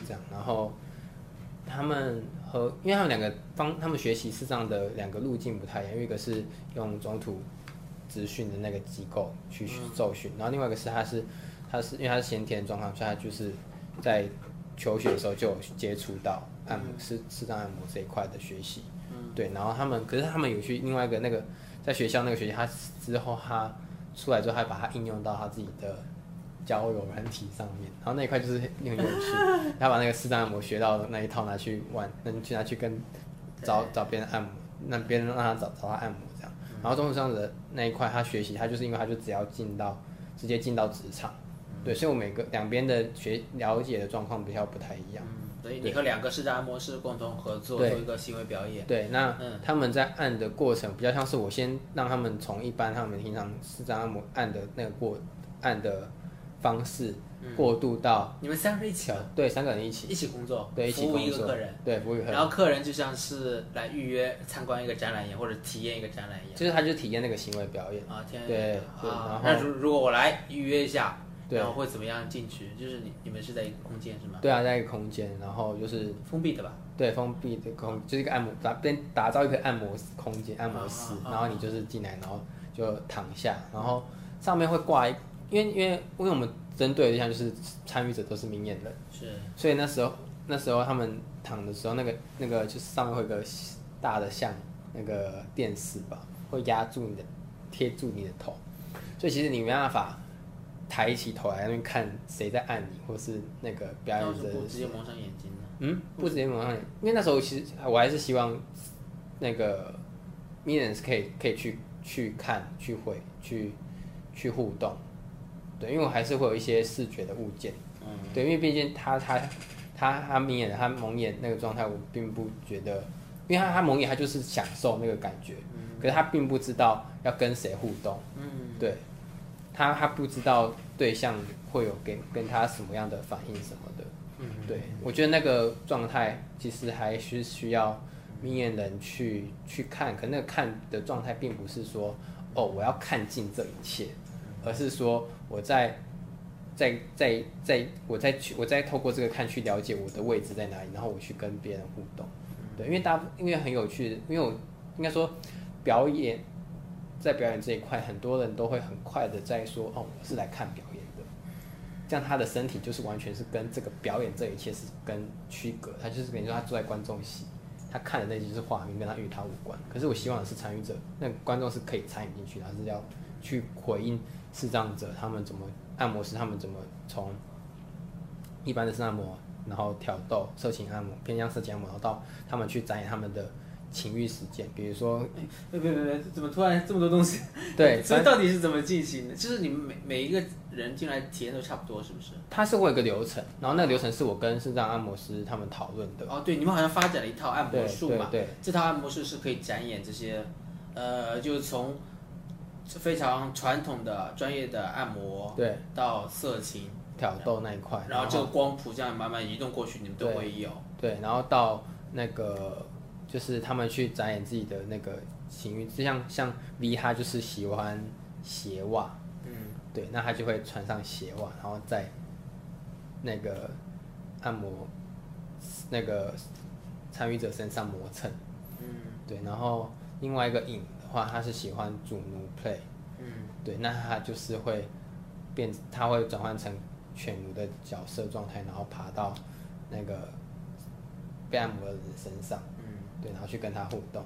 这样。然后他们和因为他们两个方，他们学习视障的两个路径不太一样，因为一个是用中途资训的那个机构去受训，然后另外一个是他是。他是因为他是先天状况，所以他就是在求学的时候就有接触到按摩、适适当按摩这一块的学习。对，然后他们，可是他们有去另外一个那个在学校那个学习，他之后他出来之后，还把它应用到他自己的交友软体上面。然后那一块就是很有趣，[LAUGHS] 他把那个适当按摩学到的那一套拿去玩，能去拿去跟找找别人按摩，那别人让他找找他按摩这样。然后中途上的那一块，他学习，他就是因为他就只要进到直接进到职场。对，所以我每个两边的学了解的状况比较不太一样。嗯，所以你和两个视障按摩师共同合作做一个行为表演。对，那他们在按的过程比较像是我先让他们从一般他们平常视障按摩按的那个过按的方式，过渡到你们三个人一起调对三个人一起一起工作，对一起服务一个客人，对服务一个客人然后客人就像是来预约参观一个展览一样，或者体验一个展览一样。就是他就体验那个行为表演。啊，天对对啊！然那如如果我来预约一下，对然后会怎么样进去？就是你你们是在一个空间是吗？对啊，在一个空间，然后就是封闭的吧？对封闭的空，就是一个按摩打边打造一个按摩空间、按摩室然后你就是进来，然后就躺下，然后上面会挂一，因为因为因为我们针对的对象就是参与者都是明眼人，是所以那时候那时候他们躺的时候，那个那个就是上面会有个大的像那个电视吧，会压住你的贴住你的头，所以其实你没办法抬起头来那边看谁在按你，或是那个表演者不直接蒙上眼睛呢？嗯，不直接蒙上眼，因为那时候其实我还是希望那个 m i n 是可以可以去去看、去会、去去互动，对，因为我还是会有一些视觉的物件，嗯，对，因为毕竟他他他他眯眼他蒙眼那个状态，我并不觉得，因为他他蒙眼他就是享受那个感觉，可是他并不知道要跟谁互动，嗯，对，他他不知道对象会有给跟他什么样的反应什么的，嗯，对我觉得那个状态其实还是需要明眼人去去看，可那个看的状态并不是说哦我要看尽这一切，而是说我在在在在我在去我在透过这个看去了解我的位置在哪里，然后我去跟别人互动，对，因为大因为很有趣，因为我应该说表演在表演这一块，很多人都会很快的在说哦我是来看表演的。这样他的身体就是完全是跟这个表演这一切是跟区隔，他就是等于说他坐在观众席，他看的那就是画面，跟他与他无关。可是我希望的是参与者，那观众是可以参与进去的，他是要去回应视障者他们怎么按摩师他们怎么从一般的是按摩，然后挑逗、色情按摩、偏向色情按摩，然后到他们去展演他们的情欲实践，比如说别别别别，怎么突然这么多东西？[LAUGHS] 对，[LAUGHS] 所以到底是怎么进行的？就是你们每每一个人进来体验都差不多，是不是？它是会有一个流程，然后那个流程是我跟肾脏按摩师他们讨论的。哦，对，你们好像发展了一套按摩术嘛，对对这套按摩术是可以展演这些，呃，就是从非常传统的专业的按摩对，到色情，挑逗那一块，然后这个光谱这样慢慢移动过去，你们都会有。对，然后到那个就是他们去展演自己的那个情欲，就像像 V 他就是喜欢鞋袜，嗯，对，那他就会穿上鞋袜，然后在那个按摩那个参与者身上磨蹭，嗯。对，然后另外一个影的话，他是喜欢主奴 play，嗯。对，那他就是会变，他会转换成犬奴的角色状态，然后爬到那个被按摩的人身上，嗯，对，然后去跟他互动。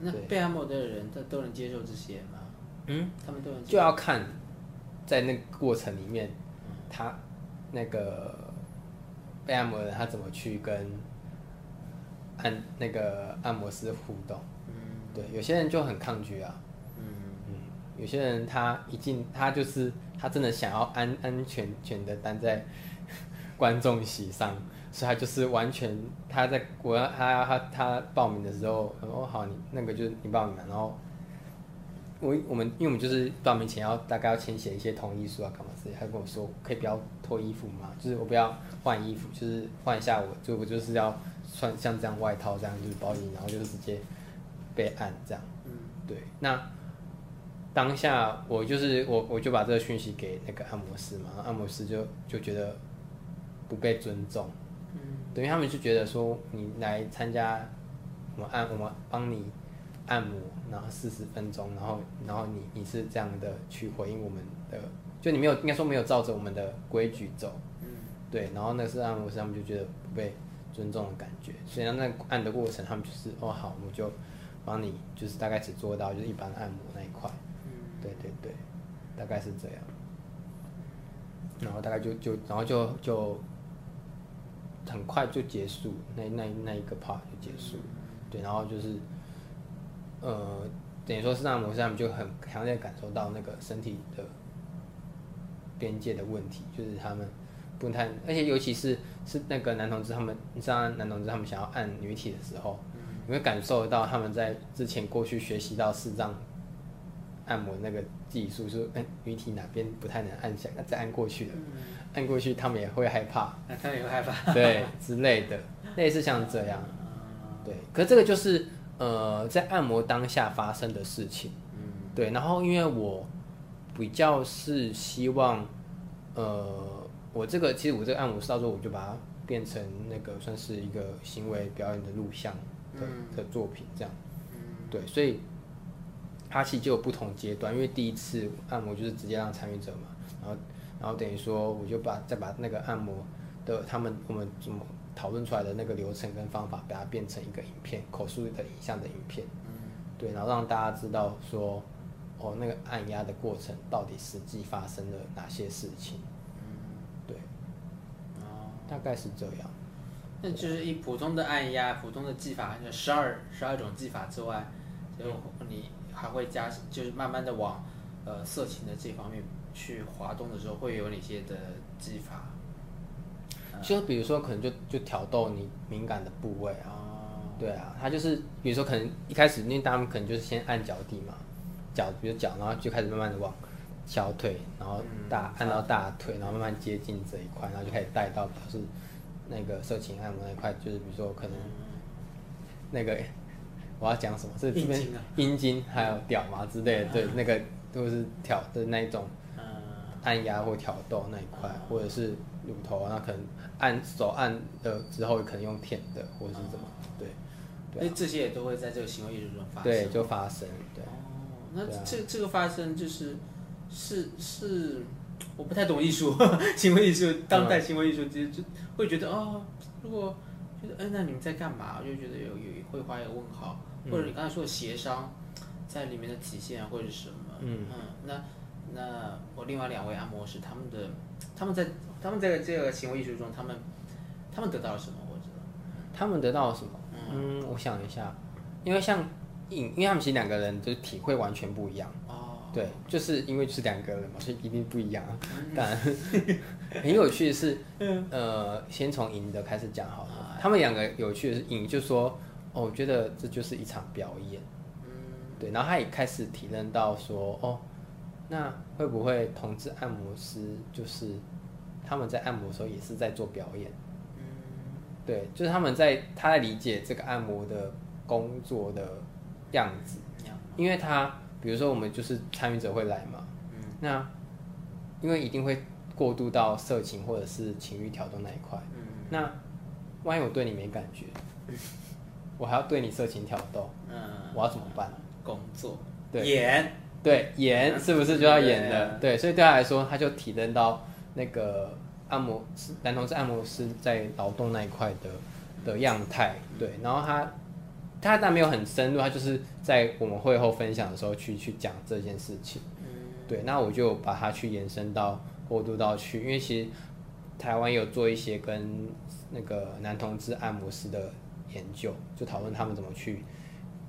那对被按摩的人他都能接受这些吗？嗯，他们都能接就要看在那个过程里面，他那个被按摩的人他怎么去跟按那个按摩师互动。嗯对，有些人就很抗拒啊，嗯嗯，有些人他一进他就是他真的想要安安全全的待在 [LAUGHS] 观众席上，所以他就是完全他在我要他他他报名的时候，我说好，你那个就是你报名嘛，然后我我们因为我们就是报名前要大概要签写一些同意书啊干嘛之类，他跟我说可以不要脱衣服嘛，就是我不要换衣服，就是换一下我就我就是要穿像这样外套这样就是包衣，然后就是直接被按这样。对，那当下我就是我我就把这个讯息给那个按摩师嘛，按摩师就就觉得不被尊重，嗯等于他们就觉得说你来参加我们按我们帮你按摩，然后四十分钟，然后然后你你是这样的去回应我们的，就你没有应该说没有照着我们的规矩走，嗯。对，然后那是按摩师他们就觉得不被尊重的感觉，所以那按的过程他们就是哦好，我就帮你就是大概只做到就是一般按摩那一块，嗯。对对对，大概是这样。然后大概就就然后就就很快就结束，那那那一个 part 就结束，对，然后就是呃等于说是那模式他们就很强烈感受到那个身体的边界的问题，就是他们不太，而且尤其是是那个男同志他们，你知道男同志他们想要按女体的时候，你会感受到他们在之前过去学习到视障按摩那个技术，说哎女体哪边不太能按下，再按过去的，按过去他们也会害怕，那他们也会害怕。[LAUGHS] 对之类的，类似像这样。对，可是这个就是呃在按摩当下发生的事情。嗯，对，然后因为我比较是希望，呃，我这个其实我这个按摩师到时候我就把它变成那个算是一个行为表演的录像的、的作品这样。对，所以它其实就有不同阶段，因为第一次按摩就是直接让参与者嘛，然后然后等于说我就把再把那个按摩的他们我们怎么讨论出来的那个流程跟方法，把它变成一个影片，口述的影像的影片。嗯对，然后让大家知道说，哦，那个按压的过程到底实际发生了哪些事情。嗯对，哦，大概是这样。那就是以普通的按压、普通的技法，就十二十二种技法之外，就你还会加，就是慢慢的往呃色情的这方面去滑动的时候，会有哪些的技法？就比如说，可能就就挑逗你敏感的部位啊。对啊，他就是比如说，可能一开始因为他们可能就是先按脚底嘛，脚比如脚，然后就开始慢慢的往小腿，然后大按到大腿，然后慢慢接近这一块，然后就开始带到表示那个色情按摩那一块，就是比如说可能那个我要讲什么，是这边阴茎还有屌嘛之类的，对，那个都是挑的那一种嗯，按压或挑逗那一块，或者是乳头，那可能按手按了之后，可能用舔的，或者是怎么，对，对啊这些也都会在这个行为艺术中发生。对，就发生，对，哦，那这这个发生就是是是，我不太懂艺术，[LAUGHS] 行为艺术，当代行为艺术，就就会觉得哦，如果觉得哎，那你们在干嘛？我就觉得有有会画一个问号，嗯或者你刚才说的协商在里面的体现或者是什么？嗯嗯那那我另外两位按摩师，他们的他们在他们在这个行为艺术中，他们他们得到了什么？我知道，他们得到了什么？嗯，我想一下，因为像影，因为他们其实两个人就是体会完全不一样。哦，对，就是因为就是两个人嘛，所以一定不一样啊。当然，[LAUGHS] 很有趣的是，呃，先从赢的开始讲好了。他们两个有趣的是，赢就说，哦，我觉得这就是一场表演。嗯对，然后他也开始体认到说，哦，那会不会同志按摩师就是他们在按摩的时候也是在做表演？嗯。对，就是他们在他在理解这个按摩的工作的样子，因为他比如说我们就是参与者会来嘛，嗯。那因为一定会过渡到色情或者是情欲挑逗那一块，嗯。那万一我对你没感觉，[LAUGHS] 我还要对你色情挑逗，嗯，我要怎么办？工作。对。演对，演是不是就要演的？对，所以对他来说，他就体认到那个按摩师男同志按摩师在劳动那一块的的样态。对，然后他他但没有很深入，他就是在我们会后分享的时候去去讲这件事情。对，那我就把它去延伸到过渡到去，因为其实台湾有做一些跟那个男同志按摩师的研究，就讨论他们怎么去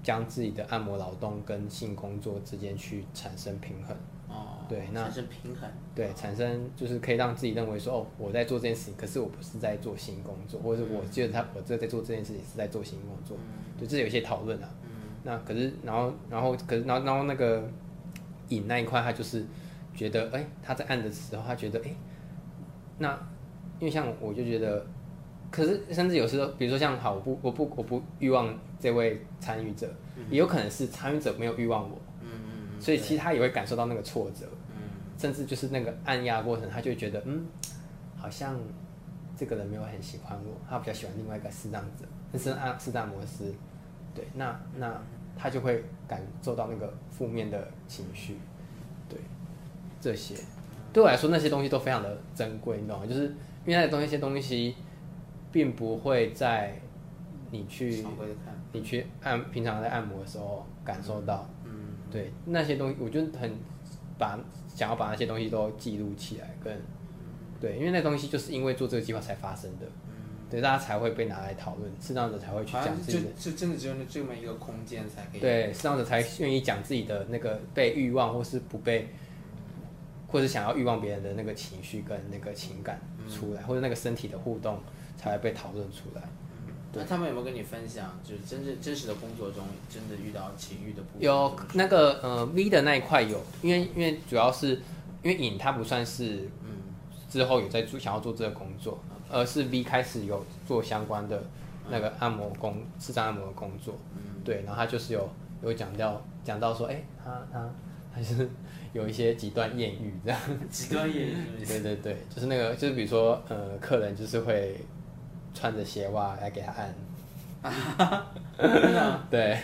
将自己的按摩劳动跟性工作之间去产生平衡。哦，对那产生平衡，对，产生就是可以让自己认为说，哦，我在做这件事情，可是我不是在做性工作，或者是我觉得他我这在做这件事情是在做性工作，对，这有一些讨论啊。嗯那可是，然后，然后，可是，然后，然后那个瘾那一块，他就是觉得，哎、他在按的时候，他觉得，哎、那因为像我就觉得，可是甚至有时候，比如说像好，我不，我不，我不欲望这位参与者，也有可能是参与者没有欲望我，嗯嗯所以其实他也会感受到那个挫折，嗯。甚至就是那个按压过程，他就觉得，嗯，好像这个人没有很喜欢我，他比较喜欢另外一个适当者，那是按适当模式，对，那那他就会感受到那个负面的情绪，对，这些。对我来说那些东西都非常的珍贵，你懂吗？就是因为那些东西，那些东西并不会在你去你去按平常在按摩的时候感受到。嗯。对那些东西，我就很把想要把那些东西都记录起来，跟对，因为那东西就是因为做这个计划才发生的，对，大家才会被拿来讨论，适当者才会去讲自己的，就真的只有那这么一个空间才可以，对，适当者才愿意讲自己的那个被欲望或是不被，或是想要欲望别人的那个情绪跟那个情感出来，或者那个身体的互动才会被讨论出来。那他们有没有跟你分享，就是真正真实的工作中真的遇到情欲的部分？有那个呃 V 的那一块有，因为因为主要是因为影它不算是嗯之后有在做想要做这个工作，而是 V 开始有做相关的那个按摩工视障按摩的工作，嗯对，然后他就是有有讲到讲到说，哎、他他他是 [LAUGHS] 有一些极端艳遇这样，极端艳遇 [LAUGHS] 对对对，就是那个就是比如说呃，客人就是会穿着鞋袜来给他按。[LAUGHS] 对，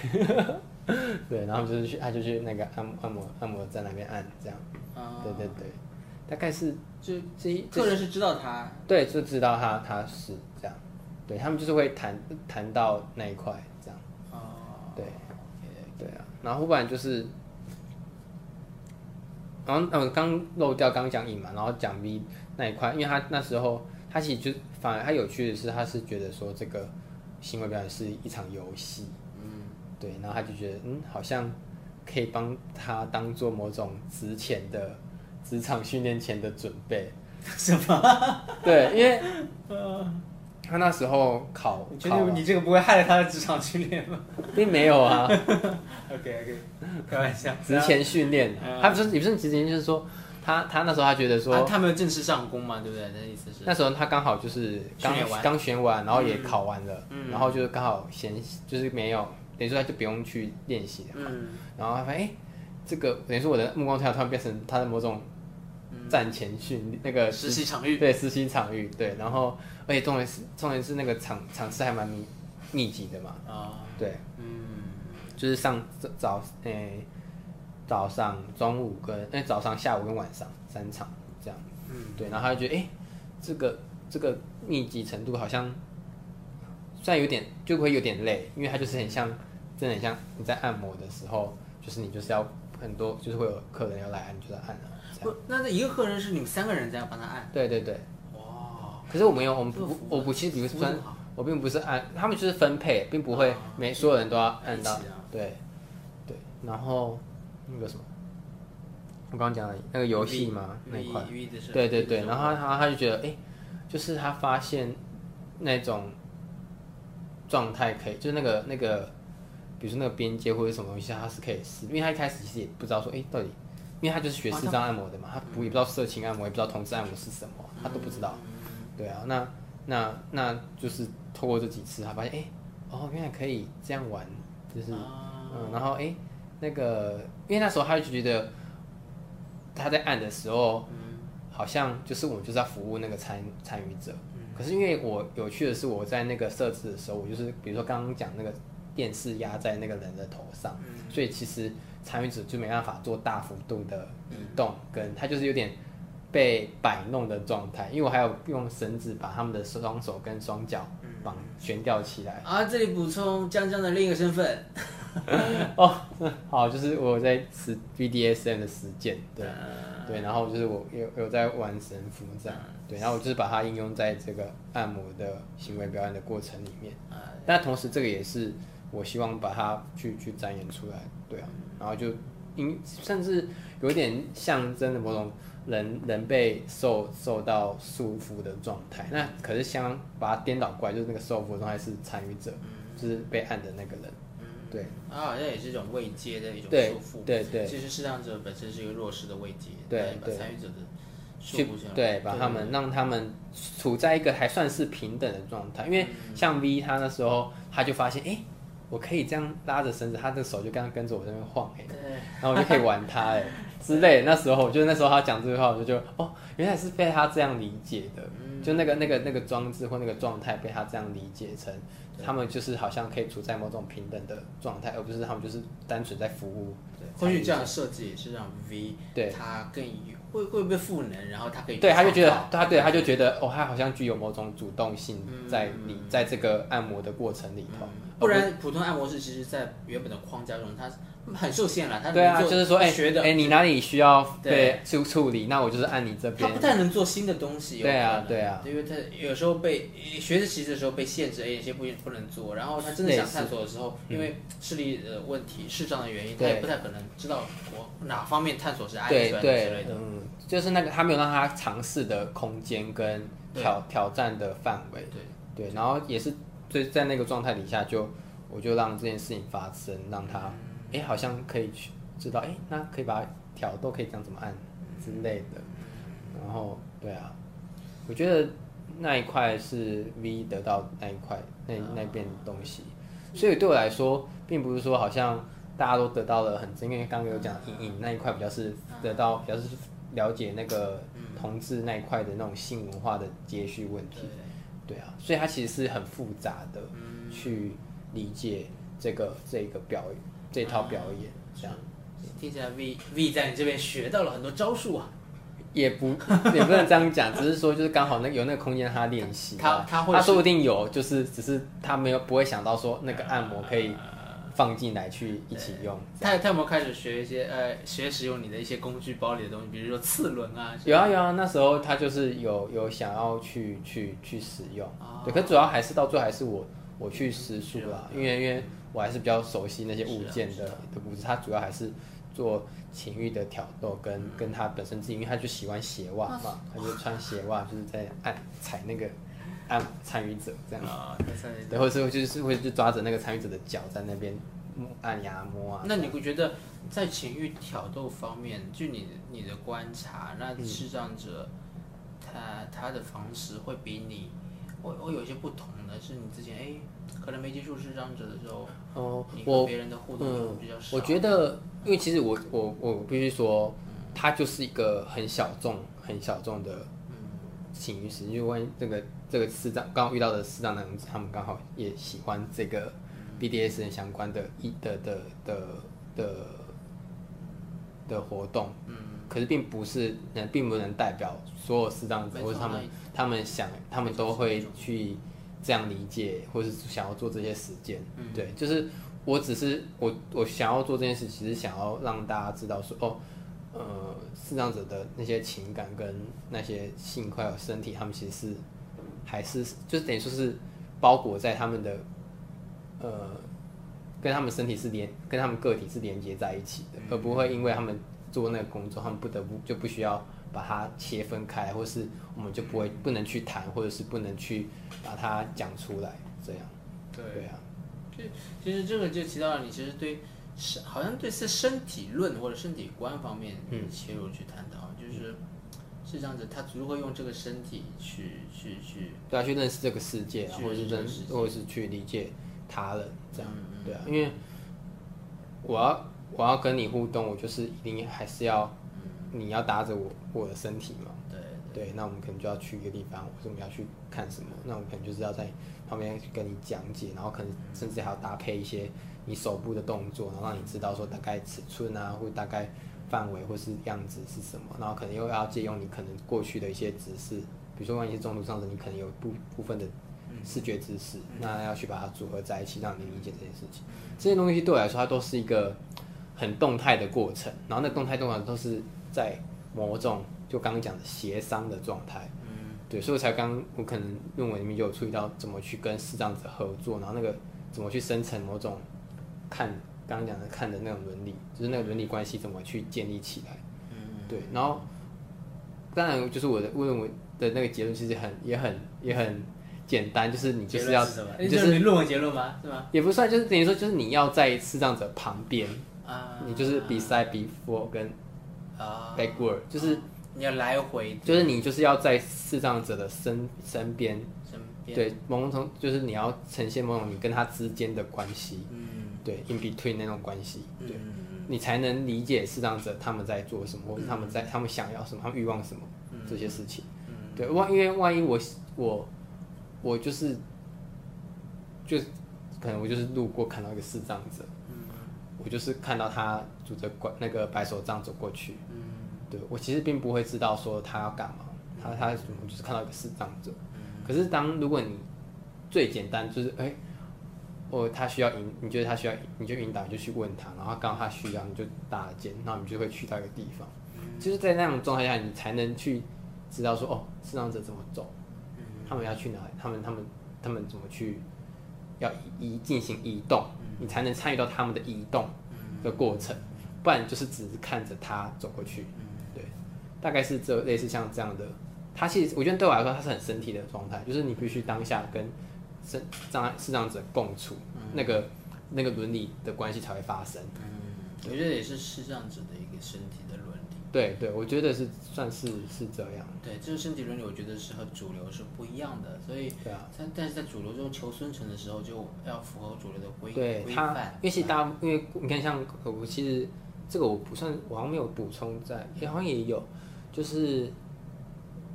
[LAUGHS] 对，然后就是去，他就去那个按按摩按摩在那边按这样，啊对对对，大概是就这一客人是知道他对就知道他他是这样，对他们就是会谈谈到那一块这样，哦，对，对啊，然后不然就是，然后呃刚漏掉刚讲影嘛，然后讲 V 那一块，因为他那时候他其实就反而他有趣的是，他是觉得说这个行为表演是一场游戏，嗯，对，然后他就觉得嗯好像可以帮他当做某种职前的职场训练前的准备，[LAUGHS] 什么？[LAUGHS] 对，因为他那时候考你觉得你这个不会害了他的职场训练吗 [LAUGHS] 并没有啊。？OK OK，开玩笑。职前训练，嗯他不是也不是职前，就是说他他那时候他觉得说，啊，他没有正式上工嘛，对不对？那意思是。那时候他刚好就是刚刚选完，然后也考完了，嗯。然后就是刚好闲就是没有，等于说他就不用去练习了，嗯。然后他发现哎、这个等于说我的目光跳突然变成他的某种战前训练那个实习场域。对实习场域对，然后而且重点是重点是那个场场次还蛮密密集的嘛，啊，对，嗯。就是上早早诶、早上、中午跟诶、早上、下午跟晚上三场这样，嗯，对，然后他就觉得诶、这个这个密集程度好像虽然有点就会有点累，因为它就是很像真的很像你在按摩的时候，就是你就是要很多就是会有客人要来按，你就在按了这样，不，那这一个客人是你们三个人在帮他按，对对对，哇，可是我没有，我们我不其实不是分服务这么好我并不是按，他们就是分配，并不会啊每所有人都要按到啊，对，对，然后那个什么，我刚刚讲的那个游戏嘛那一块对对对，然后他他他就觉得，哎、就是他发现那种状态可以，就是那个那个，比如说那个边界或者什么东西，他是可以试，因为他一开始其实也不知道说，哎、到底，因为他就是学视障按摩的嘛，他不也不知道色情按摩，也不知道同志按摩是什么，他都不知道。对啊，那那那就是透过这几次，他发现，哎、哦，原来可以这样玩，就是，啊嗯，然后哎、那个，因为那时候他就觉得他在按的时候，好像就是我们就是要服务那个参参与者。可是因为我有趣的是，我在那个设置的时候，我就是比如说刚刚讲那个电视压在那个人的头上，所以其实参与者就没办法做大幅度的移动，跟他就是有点被摆弄的状态。因为我还有用绳子把他们的双手跟双脚绑悬吊起来。啊，这里补充江江的另一个身份，[LAUGHS] 哦，好，就是我在实 BDSM 的实践，对、嗯对，然后就是我有有在玩神符这样，对，然后我就是把它应用在这个按摩的行为表演的过程里面，啊。但同时这个也是我希望把它去去展演出来，对啊，然后就因甚至有一点象征的某种人人被受受到束缚的状态，那可是相把它颠倒过来，就是那个受缚的状态是参与者，就是被按的那个人，对。啊好像也是一种慰藉的一种束缚。对对。其实视障者本身是一个弱势的慰藉，对把对。参与者的束去缚下来，对，把他们让他们处在一个还算是平等的状态，因为像 V 他那时候他就发现，哎、我可以这样拉着绳子，他的手就刚刚跟着我这边晃、哎，对，然后我就可以玩他、哎之类。那时候，就是那时候他讲这句话，我就觉得，哦，原来是被他这样理解的，就那个那个那个装置或那个状态被他这样理解成，他们就是好像可以处在某种平等的状态，而不是他们就是单纯在服务。或许这样的设计也是让 V 对。他更有会会不会赋能，然后他可以对，他就觉得他对他就觉得哦，他好像具有某种主动性嗯。在你，在这个按摩的过程里头。不然普通按摩师其实，在原本的框架中，它很受限了。他对啊，就是说，哎、学的，哎、你哪里需要对被处处理，那我就是按你这边他不。太能做新的东西。有对啊可能对啊，因为他有时候被学着习的时候被限制，哎，有些不不能做。然后他真的想探索的时候，因为视力的问题、视障的原因，他对也不太可能知道我哪方面探索是安对全的之类对，的。嗯，就是那个他没有让他尝试的空间跟挑挑战的范围。对对，然后也是在在那个状态底下就，我就让这件事情发生，让他哎、好像可以去知道，哎、那可以把它挑逗可以这样怎么按之类的。然后对啊，我觉得那一块是 V 得到那一块那那边的东西，所以对我来说，并不是说好像大家都得到了很真，因为刚刚有讲影影那一块比较是得到比较是了解那个同志那一块的那种性文化的接续问题，对。啊，所以它其实是很复杂的去理解这个这个表演这套表演这样。听起来 V V 在你这边学到了很多招数啊。也不 [LAUGHS] 也不能这样讲，只是说就是刚好那有那个空间他练习，他他会他说不定有，就是只是他没有不会想到说那个按摩可以放进来去一起用。他他有没有开始学一些呃学使用你的一些工具包里的东西，比如说次轮啊？有啊有啊，那时候他就是有有想要去去去使用，哦对，可主要还是到最后还是我我去实术啦，因为因为我还是比较熟悉那些物件的的故事，他主要还是做情欲的挑逗跟跟他本身自己，因为他就喜欢鞋袜嘛，他就穿鞋袜就是在按踩那个按参与者这样，啊，那算是对，或者是就是会就抓着那个参与者的脚在那边摸按压摸啊，那你会觉得在情欲挑逗方面，据你你的观察，那视障者、他他的方式会比你，我我有一些不同的是，你之前哎，可能没接触视障者的时候，哦你，我跟别人的互动就比较少。我觉得，因为其实我我我必须说，它就是一个很小众、很小众的情欲史。因为这个这个视障刚好遇到的视障男子，他们刚好也喜欢这个 BDS 相关的一的的的的的活动。嗯，可是并不是，能并不能代表所有视障者没错或者他们他们想，他们都会去这样理解，或是想要做这些实践。嗯对，就是我只是我我想要做这件事，其实想要让大家知道说，哦，呃，视障者的那些情感跟那些性快有身体，他们其实是还是就是等于说是包裹在他们的呃。跟他们身体是连，跟他们个体是连接在一起的，而不会因为他们做那个工作，他们不得不就不需要把它切分开，或是我们就不会不能去谈，或者是不能去把它讲出来，这样。对。对啊，其实这个就提到了你其实对身好像对是身体论或者身体观方面切入去探讨，就是是这样子，他如何用这个身体去去去对啊，去认识这个世界啊，去或者是认认识或者是去理解他人，这样。嗯。对啊，因为我要我要跟你互动，我就是一定还是要你要搭着我我的身体嘛。对对，那我们可能就要去一个地方，或者我们要去看什么，那我们可能就是要在旁边跟你讲解，然后可能甚至还要搭配一些你手部的动作，然后让你知道说大概尺寸啊，或大概范围或是样子是什么，然后可能又要借用你可能过去的一些知识，比如说万一是中途上的，你可能有部部分的视觉知识，那要去把它组合在一起，让你理解这件事情。这些东西对我来说，它都是一个很动态的过程，然后那动态动态都是在某种就刚刚讲的协商的状态。嗯对，所以我才刚我可能论文里面就有注意到怎么去跟视障者合作，然后那个怎么去生成某种看刚刚讲的看的那种伦理，就是那个伦理关系怎么去建立起来。嗯对，然后当然就是我的论文的那个结论其实很也很也很简单，就是你就是要结论什么？你就是你论文结论吗？是吗？也不算，就是等于说就是你要在视障者旁边，啊，你就是比赛 before 跟啊，backward，就是你要来回就是你就是要在视障者的身身边。身边，对，某种就是你要呈现某种你跟他之间的关系，嗯。对，in between 那种关系，对，嗯你才能理解视障者他们在做什么，或者他们在他们想要什么，他们欲望什么这些事情。嗯。对，万因为万一我我我就是就可能我就是路过看到一个视障者，嗯。我就是看到他拄着拐那个白手杖走过去，嗯对我其实并不会知道说他要干嘛，他他我就是看到一个视障者，可是当如果你最简单就是哎，哦他需要引，你觉得他需要，你就引导，你就去问他，然后刚好他需要，你就搭肩，然后你就会去到一个地方，就是在那种状态下，你才能去知道说哦视障者怎么走，他们要去哪里，他们他们他们怎么去要移进行移动，你才能参与到他们的移动的过程，不然就是只是看着他走过去，对，大概是这类似像这样的。它其实我觉得对我来说，它是很身体的状态，就是你必须当下跟身障碍视障者共处，那个那个伦理的关系才会发生。嗯，我觉得也是视障者的一个身体的伦理。对对，我觉得是算是是这样。对，这个身体伦理，我觉得是和主流是不一样的，所以对啊，但但是在主流中求生存的时候，就要符合主流的规对他规范，。因为其实大家，因为你看像呃我其实这个我不算，我好像没有补充在，也好像也有，就是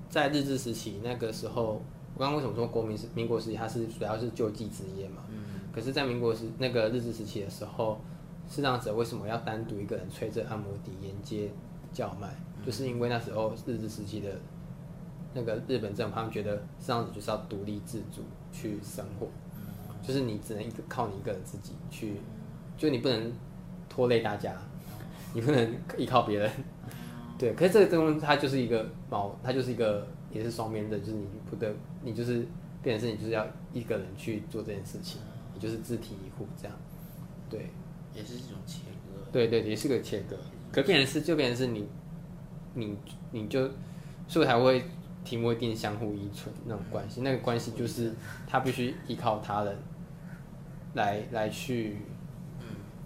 在日治时期那个时候，我刚刚为什么说国民是民国时期，它是主要是救济职业嘛？嗯，可是，在民国时那个日治时期的时候，视障者为什么要单独一个人吹着按摩笛沿街叫卖？就是因为那时候日治时期的那个日本政府，他们觉得视障者就是要独立自主去生活，就是你只能一个靠你一个人自己去，就你不能拖累大家，你不能依靠别人。对，可是这个东西它就是一个矛，它就是一个也是双面的，就是你不得，你就是变成是你就是要一个人去做这件事情，你就是自提一户这样。对，也是一种切割。对对，也是个切割。可变成是就变成是你，你你就，所以才会题目一定相互依存那种关系，那个关系就是他必须依靠他人来来去，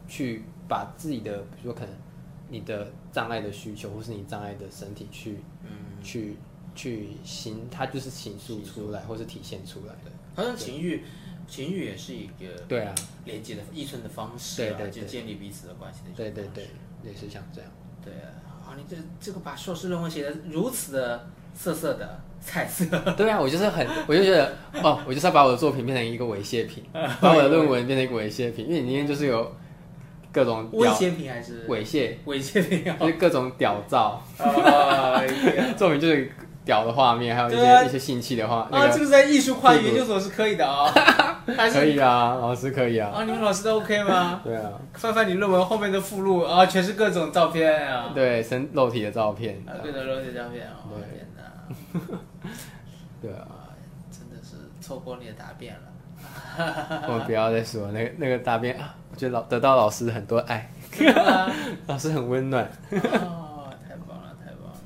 去把自己的比如说可能你的障碍的需求，或是你障碍的身体去，去去形，它就是形塑出来，或是体现出来的。好像情欲，情欲也是一个对啊，连接的依存的方式啊，对对对就建立彼此的关系的一对对对，也是像这样。对啊，你这这个把硕士论文写的如此的色色的彩色，[LAUGHS] 对啊，我就是很，我就觉得哦，我就是要把我的作品变成一个猥亵品，[LAUGHS] 把我的论文变成一个猥亵品，因为里面就是有各种危屌险品还是？猥亵，猥亵品啊？就是各种屌照，哎呀作品就是屌的画面，还有一对啊。些一些性器的画，那啊，个这个在艺术跨研究所是可以的啊，还是可以啊，老师可以啊，啊？你们老师都 OK 吗？对啊，翻翻你论文后面的附录啊，全是各种照片啊，对身肉体的照片，啊，各种肉体照片啊，我对。天哪，[LAUGHS] 对啊，啊，真的是错过你的答辩了。[LAUGHS] 我们不要再说那个那个答辩啊，我觉得老得到老师很多爱，[LAUGHS] 老师很温暖，哦，太棒了，太棒了！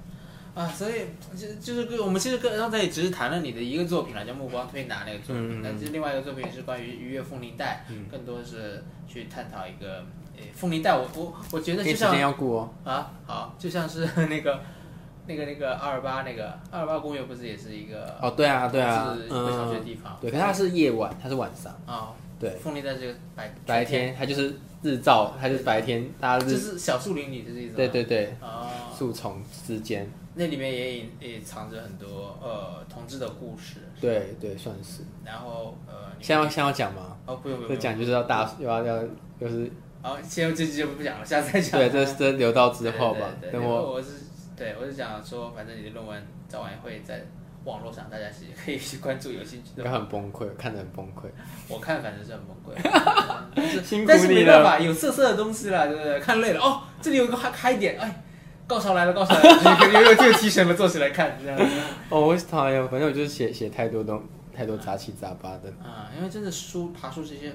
啊，所以就就是跟我们其实刚刚才也只是谈了你的一个作品了，叫《目光推拿》那个作品，但是另外一个作品是关于愉悦凤梨带，更多是去探讨一个呃凤梨带，我我我觉得你时间就像要顾哦，啊好，就像是那个那个那个二二八那个二二八公园不是也是一个哦对啊对啊是个小学地方，对，可是它是夜晚，它是晚上，啊，对，凤梨在这个白白天它就是日照，它就是白天，大家就，是小树林里的这种，对对对，哦。树丛之间，那里面也隐也藏着很多呃同志的故事，对对，算是。然后呃，先要先要讲吗？哦不用不用，这讲就是要大又要要又是好，现在这集就不讲了，下次再讲。对，这这留到之后吧。等我我是对我是讲说，反正你的论文早晚会在网络上，大家是可以去关注，有兴趣应的该很崩溃，看得很崩溃。我看反正是很崩溃，但是辛苦但是。没办法，有色色的东西啦，对不对？看累了哦，这里有一个嗨嗨点，哎，高潮来了，高潮来了，[LAUGHS] 有有有提神了，坐起来看这样子。哦，我讨厌，反正我就是写写太多东，太多杂七杂八的。啊，因为真的书爬书这些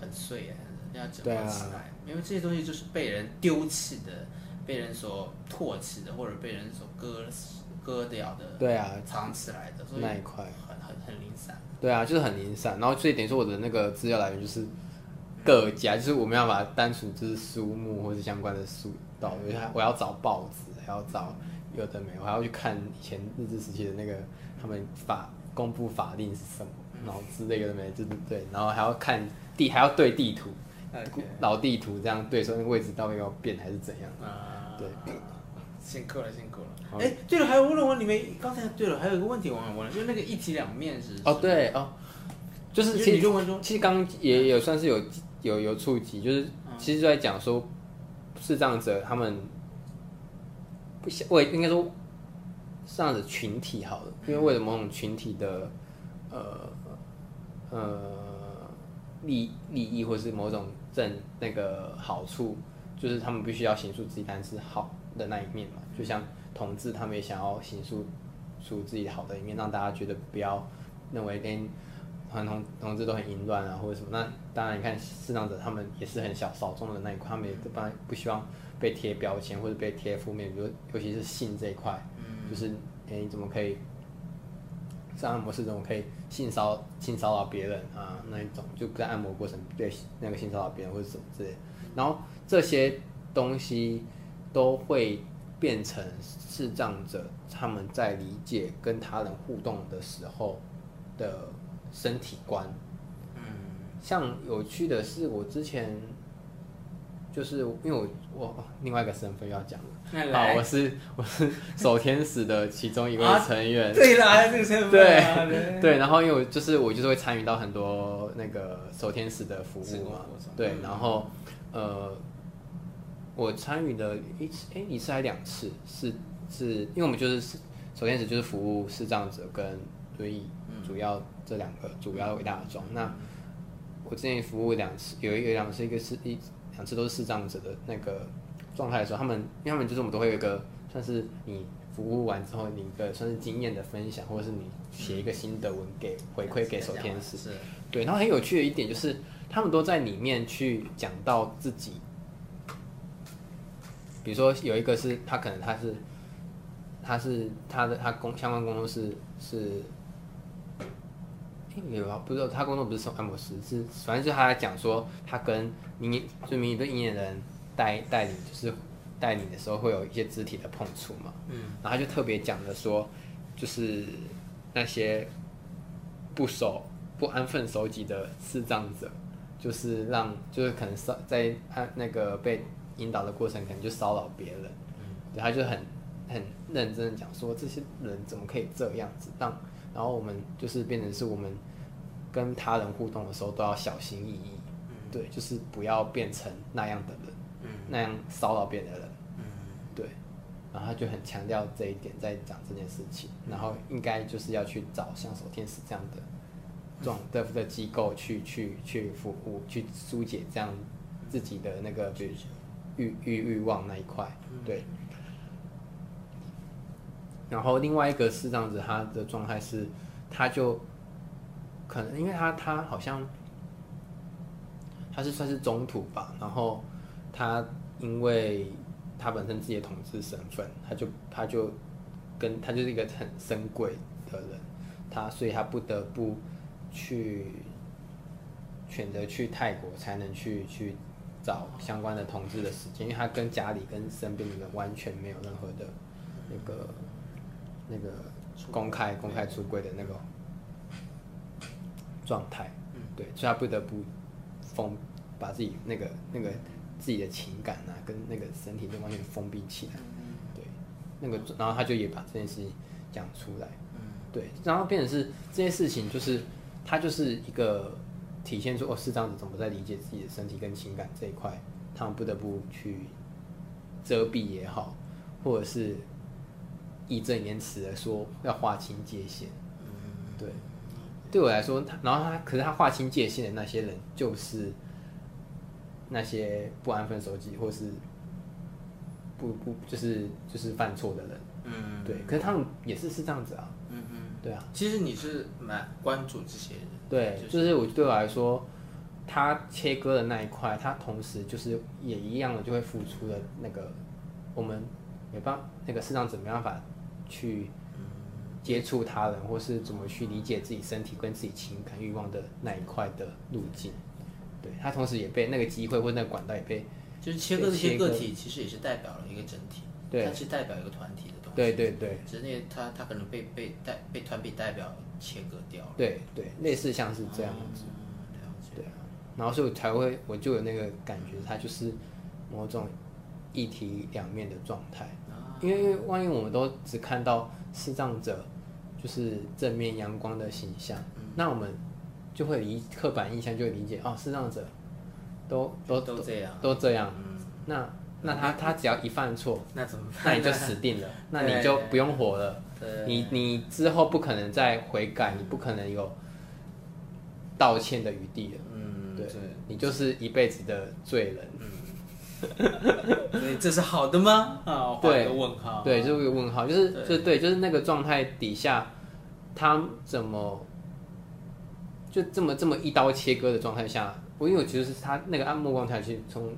很碎耶，要整合起来。因为这些东西就是被人丢弃的，被人所唾弃的，或者被人所割割掉的，对啊，藏起来的，所以那一块。很很很零散。对啊，就是很零散。然后所以等于说我的那个资料来源就是各家，就是我没办法单纯就是书目或者相关的书到，我还我要找报纸，还要找有的没有，我还要去看以前日治时期的那个他们法公布法令是什么，然后之类的没，就是对，然后还要看地，还要对地图老地图这样对，说那个位置到底要变还是怎样？啊，对，辛苦了，辛苦了。哎，对了，还有论文里面，刚才对了，还有一个问题我忘了问了，就是那个一体两面是哦，对哦，就是其实你论文中。其实刚刚也有算是有有有触及，就是其实就在讲说视障者他们不想为应该说视障者群体好了，因为为了某种群体的呃呃利利益或是某种正那个好处，就是他们必须要形塑自己但是好的那一面嘛，就像同志他们也想要形塑出自己好的一面，让大家觉得不要认为跟同同同志都很淫乱啊或者什么。那当然，你看视障者他们也是很小少众的那一块，他们也不不希望被贴标签或者被贴负面，比如尤其是性这一块，就是哎、你怎么可以在按摩室怎么可以性骚性骚扰别人啊那一种，就在按摩过程对那个性骚扰别人或者什么之类的，然后这些东西都会变成视障者他们在理解跟他人互动的时候的身体观。嗯。像有趣的是，我之前就是因为我我另外一个身份要讲了，那啊，我是 [LAUGHS] 我是守天使的其中一位啊成员，对啦，这个身份啊对对，然后因为我就是我就是会参与到很多那个守天使的服志务嘛。对嗯，然后呃，我参与的一次哎一次还两次，是是因为我们就是首天使就是服务视障者跟轮椅，嗯主要这两个主要伟大的装。那我之前服务两次，有一有两次，一个是一两次都是视障者的那个状态的时候，他们因为他们就是我们都会有一个算是你服务完之后，你一个算是经验的分享，或者是你写一个心得文给回馈给守天使。是对，然后很有趣的一点就是，他们都在里面去讲到自己，比如说有一个是他可能他是，他是他的他工相关工作是是，有，不知道他工作不是送按摩师，是反正就他讲说他跟明就明的音乐人带带领就是带领的时候会有一些肢体的碰触嘛，嗯，然后他就特别讲的说，就是那些不守不安分守己的视障者，就是让就是可能骚在按那个被引导的过程，可能就骚扰别人，对，他就很很认真的讲说这些人怎么可以这样子，让然后我们就是变成是我们跟他人互动的时候都要小心翼翼，对，就是不要变成那样的人，嗯。那样骚扰别人的人。嗯。对，然后他就很强调这一点，在讲这件事情，然后应该就是要去找像守天使这样的状的的机构去去去服务，去疏解这样自己的那个比如欲欲欲望那一块，对。然后另外一个是这样子，他的状态是，他就可能因为他他好像他是算是中土吧，然后他因为他本身自己的统治身份，他就他就跟他就是一个很深贵的人，他所以他不得不去选择去泰国才能去去找相关的同志的时间，因为他跟家里跟身边的人完全没有任何的那个那个公开公开出柜的那个状态，对，所以他不得不封把自己那个那个自己的情感啊，跟那个身体都完全封闭起来，对，那个然后他就也把这件事情讲出来，对，然后变成是这件事情就是他就是一个体现出哦是这样子怎么在理解自己的身体跟情感这一块，他们不得不去遮蔽也好，或者是义正言辞的说要划清界限，对，对我来说，他然后他可是他划清界限的那些人，就是那些不安分守己或是不不就是就是犯错的人，嗯。对，可是他们也是是这样子啊，嗯嗯，对啊，其实你是蛮关注这些人，对，就是我对我来说，他切割的那一块，他同时就是也一样的就会付出的那个我们没办法那个市场怎么办法去接触他人，或是怎么去理解自己身体跟自己情感欲望的那一块的路径。对他同时也被那个机会或那个管道也被就是切割这些个体，其实也是代表了一个整体，对它是代表一个团体对对对。只是那个他他可能被被代被团体代表切割掉了，对对类似像是这样子。嗯，了解，对啊，然后所以我才会，我就有那个感觉，它就是某种一体两面的状态。啊。因为因为万一我们都只看到视障者就是正面阳光的形象，嗯。那我们就会理刻板印象就会理解哦，视障者都都都这样，都这样。嗯，那那他他只要一犯错，那怎么办？那你就死定了，[LAUGHS] 那你就不用活了。你你之后不可能再悔改，你不可能有道歉的余地了。嗯，对对，你就是一辈子的罪人。所以这是好的吗？啊，画一个问号，对，就是一个问号，就是对就对，就是那个状态底下，他怎么就这么这么一刀切割的状态下，我因为我觉得是他那个按目光条去从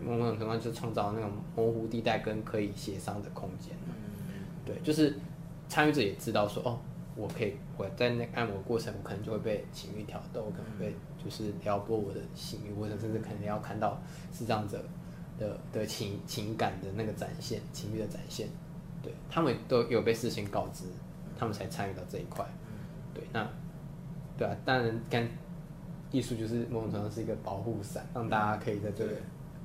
某种情况就创造那种模糊地带跟可以协商的空间。嗯对，就是参与者也知道说，哦，我可以我在那按摩过程，我可能就会被情欲挑逗，我可能被就是撩拨我的性欲，或者甚至可能要看到视障者的的情情感的那个展现，情欲的展现，对他们都有被事先告知，他们才参与到这一块。对，那对啊，当然跟艺术就是某种程度上是一个保护伞，让大家可以在这个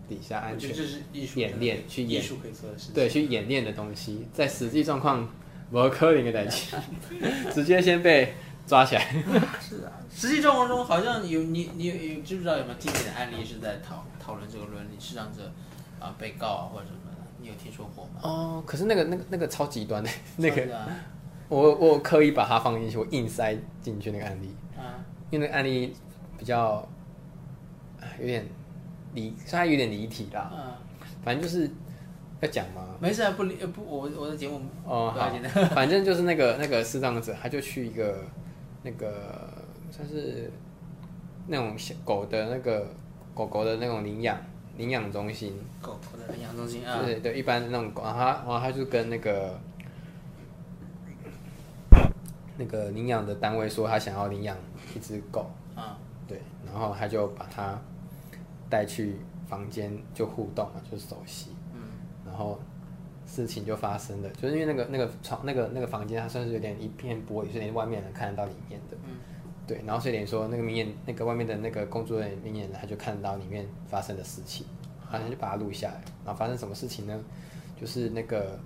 底下安全我觉得这是艺术演练去演艺术可以做的事情。对去演练的东西，在实际状况不可能的代际，[LAUGHS] 直接先被抓起来。是啊，实际状况中好像有你你有有知不知道有没有经典的案例是在讨讨论这个伦理是让这啊、被告啊或者什么的？你有听说过吗？哦，可是那个那个那个超极端的，[LAUGHS] 那个啊我我刻意把它放进去，我硬塞进去那个案例，啊，因为那个案例比较啊有点离，虽然有点离题啦，嗯，反正就是要讲嘛。没事啊，不理呃不，我我的节目哦，好。不要紧的，[LAUGHS] 反正就是那个那个视障者，他就去一个那个算是那种小狗的那个狗狗的那种领养领养中心，狗狗的领养中心啊，对对，一般那种狗，然后他然后他就跟那个那个领养的单位说，他想要领养一只狗，啊，对，然后他就把它带去房间就互动嘛，就是熟悉，嗯，然后事情就发生了，就是因为那个那个床那个那个房间，它算是有点一片玻璃，所以连外面能看得到里面的，嗯，对，然后所以等于说那个明眼那个外面的那个工作人员明眼人，他就看得到里面发生的事情，然后他就把它录下来，然后发生什么事情呢？就是那个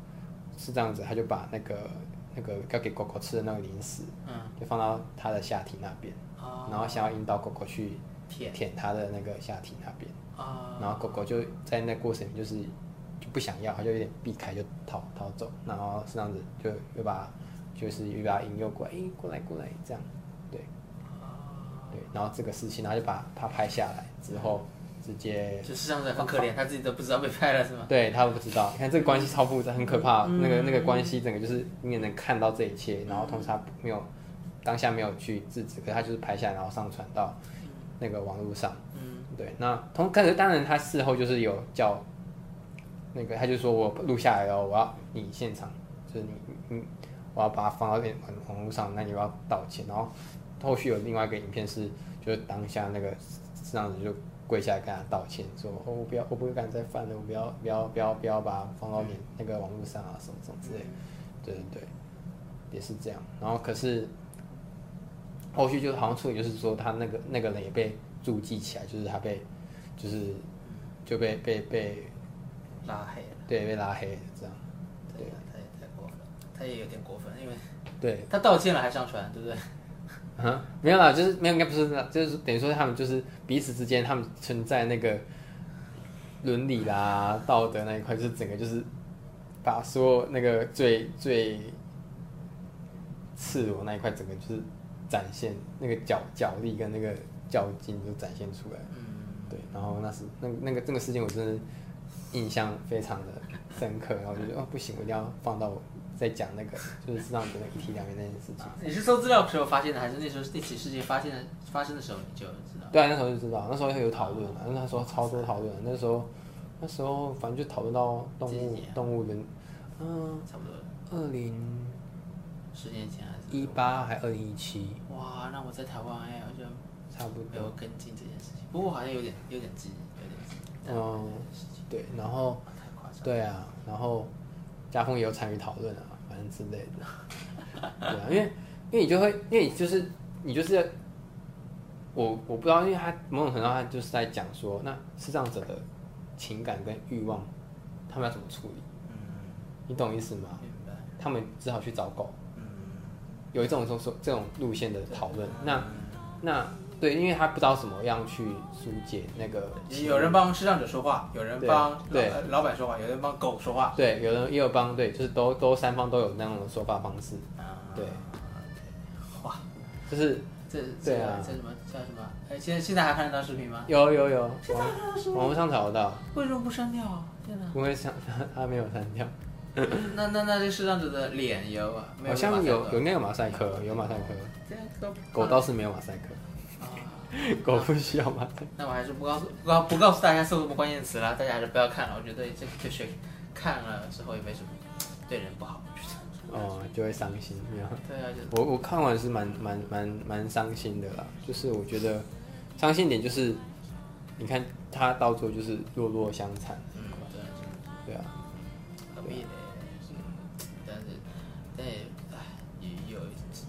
是这样子，他就把那个那个要给狗狗吃的那个零食，嗯，就放到它的下体那边，哦。然后想要引导狗狗去舔。舔它的那个下体那边，啊，然后狗狗就在那过程就是就不想要，它就有点避开就逃逃走，然后是这样子就又把就是又把它引诱过来，诶、过来过来这样，对，对，然后这个事情，然后就把它拍下来之后，直接就是这样子很可怜，他自己都不知道被拍了是吗？对他不知道，你看这个关系超复杂，很可怕，那个那个关系整个就是你也能看到这一切，然后同时他没有当下没有去制止，可是他就是拍下来然后上传到那个网络上。嗯，对，那同可是当然他事后就是有叫那个，他就说我录下来了，我要你现场，就是你你我要把它放到网网络上，那你要道歉。然后后续有另外一个影片是，就是当下那个这样子就跪下来跟他道歉，说哦我不要我不敢再犯了，我不要不要不要不要把它放到你那个网络上啊什么什么之类的。对对对，也是这样。然后可是后续就是好像处理就是说他那个那个人也被注记起来，就是他被就是就被被被拉黑了，对被拉黑了这样。对啊，他也太过分了，他也有点过分，因为对，他道歉了还上传，对不对？啊，[LAUGHS] 没有啦，就是没有，应该不是那，就是等于说他们就是彼此之间，他们存在那个伦理啦、道德那一块，就是整个就是把所有那个最最赤裸那一块，整个就是展现那个脚脚力跟那个脚劲就展现出来。嗯，对，然后那是那那个这个事情，我真的印象非常的深刻，然后我就觉得哦不行，我一定要放到我再讲那个就是让整个一体两面那件事情。你是搜资料的时候发现的，还是那时候那起事件发现的发生的时候你就知道？对啊，那时候就知道，那时候有讨论啊，那时候超多讨论，那时候那时候反正就讨论到动物动物的，嗯，差不多二零十年前？一八还二零一七，哇，那我在台湾哎，好像差不多。没有跟进这件事情，不过好像有点有点急，有点急。嗯，对，然后。对啊，然后家峰也有参与讨论啊，反正之类的。[LAUGHS] 对啊，因为因为你就会，因为你就是你就是我我不知道，因为他某种程度上他就是在讲说，那视障者的情感跟欲望，他们要怎么处理？嗯，你懂意思吗？明白。他们只好去找狗，嗯，有一种说说这种路线的讨论。那那对，因为他不知道怎么样去疏解那个有人帮视障者说话，有人帮老对呃老板说话，有人帮狗说话。对，有人也有帮对，就是都都三方都有那种说法方式，啊，对，哇，就是这对啊这这什么叫什么？哎，现在现在还看得到视频吗？有有有，网网络上找得到，为什么不删掉啊？天哪！不会删，[LAUGHS] 他没有删掉，那那那这视障者的脸有啊？没好像有有那个马赛克，有马赛克，这个狗倒是没有马赛克，啊。[LAUGHS] 狗不需要马赛克。那我还是不告诉不告不告诉大家搜什么关键词啦，大家还是不要看了。我觉得这就是看了之后也没什么对人不好。哦，就会伤心，没有。对啊，就我我看完是蛮蛮蛮蛮伤心的啦，就是我觉得伤心点就是，你看他到最后就是弱弱相残，嗯对啊，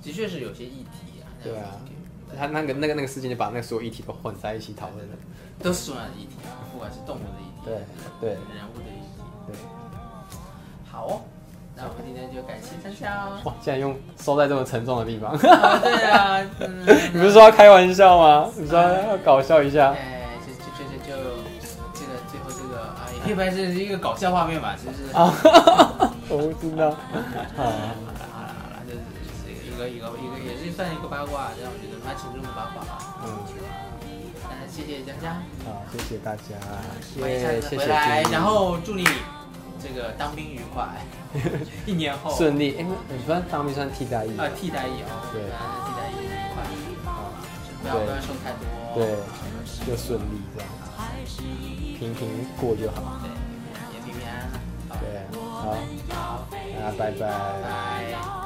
的确是有些议题啊。对啊他那个那个那个事件就把那个所有议题都混在一起讨论了。都是重要的议题啊，不管是动物的议题，对对人物的议题。对，好哦，那我们今天就感谢参加哦。哇，竟然用收在这么沉重的地方，啊对啊，嗯 [LAUGHS] 你不是说要开玩笑吗？你说要搞笑一下？哎，就就就就就这个最后这个啊，也可以拍成一个搞笑画面吧，是不是？啊，[LAUGHS] 我不知道。[LAUGHS] 一个一个一个也是算一个八卦，这样我觉得蛮轻松的八卦吧。嗯，那谢谢佳佳，好，谢谢大家，欢迎下耶，谢谢次回来，然后祝你这个当兵愉快，[LAUGHS] 一年后顺利。哎，你算当兵算替代役？啊替代役哦，对替代役愉快，啊，不要不要受太多，对，就顺利这样，平平过就好。对，也平平安安，对，好，好，大家拜拜。拜。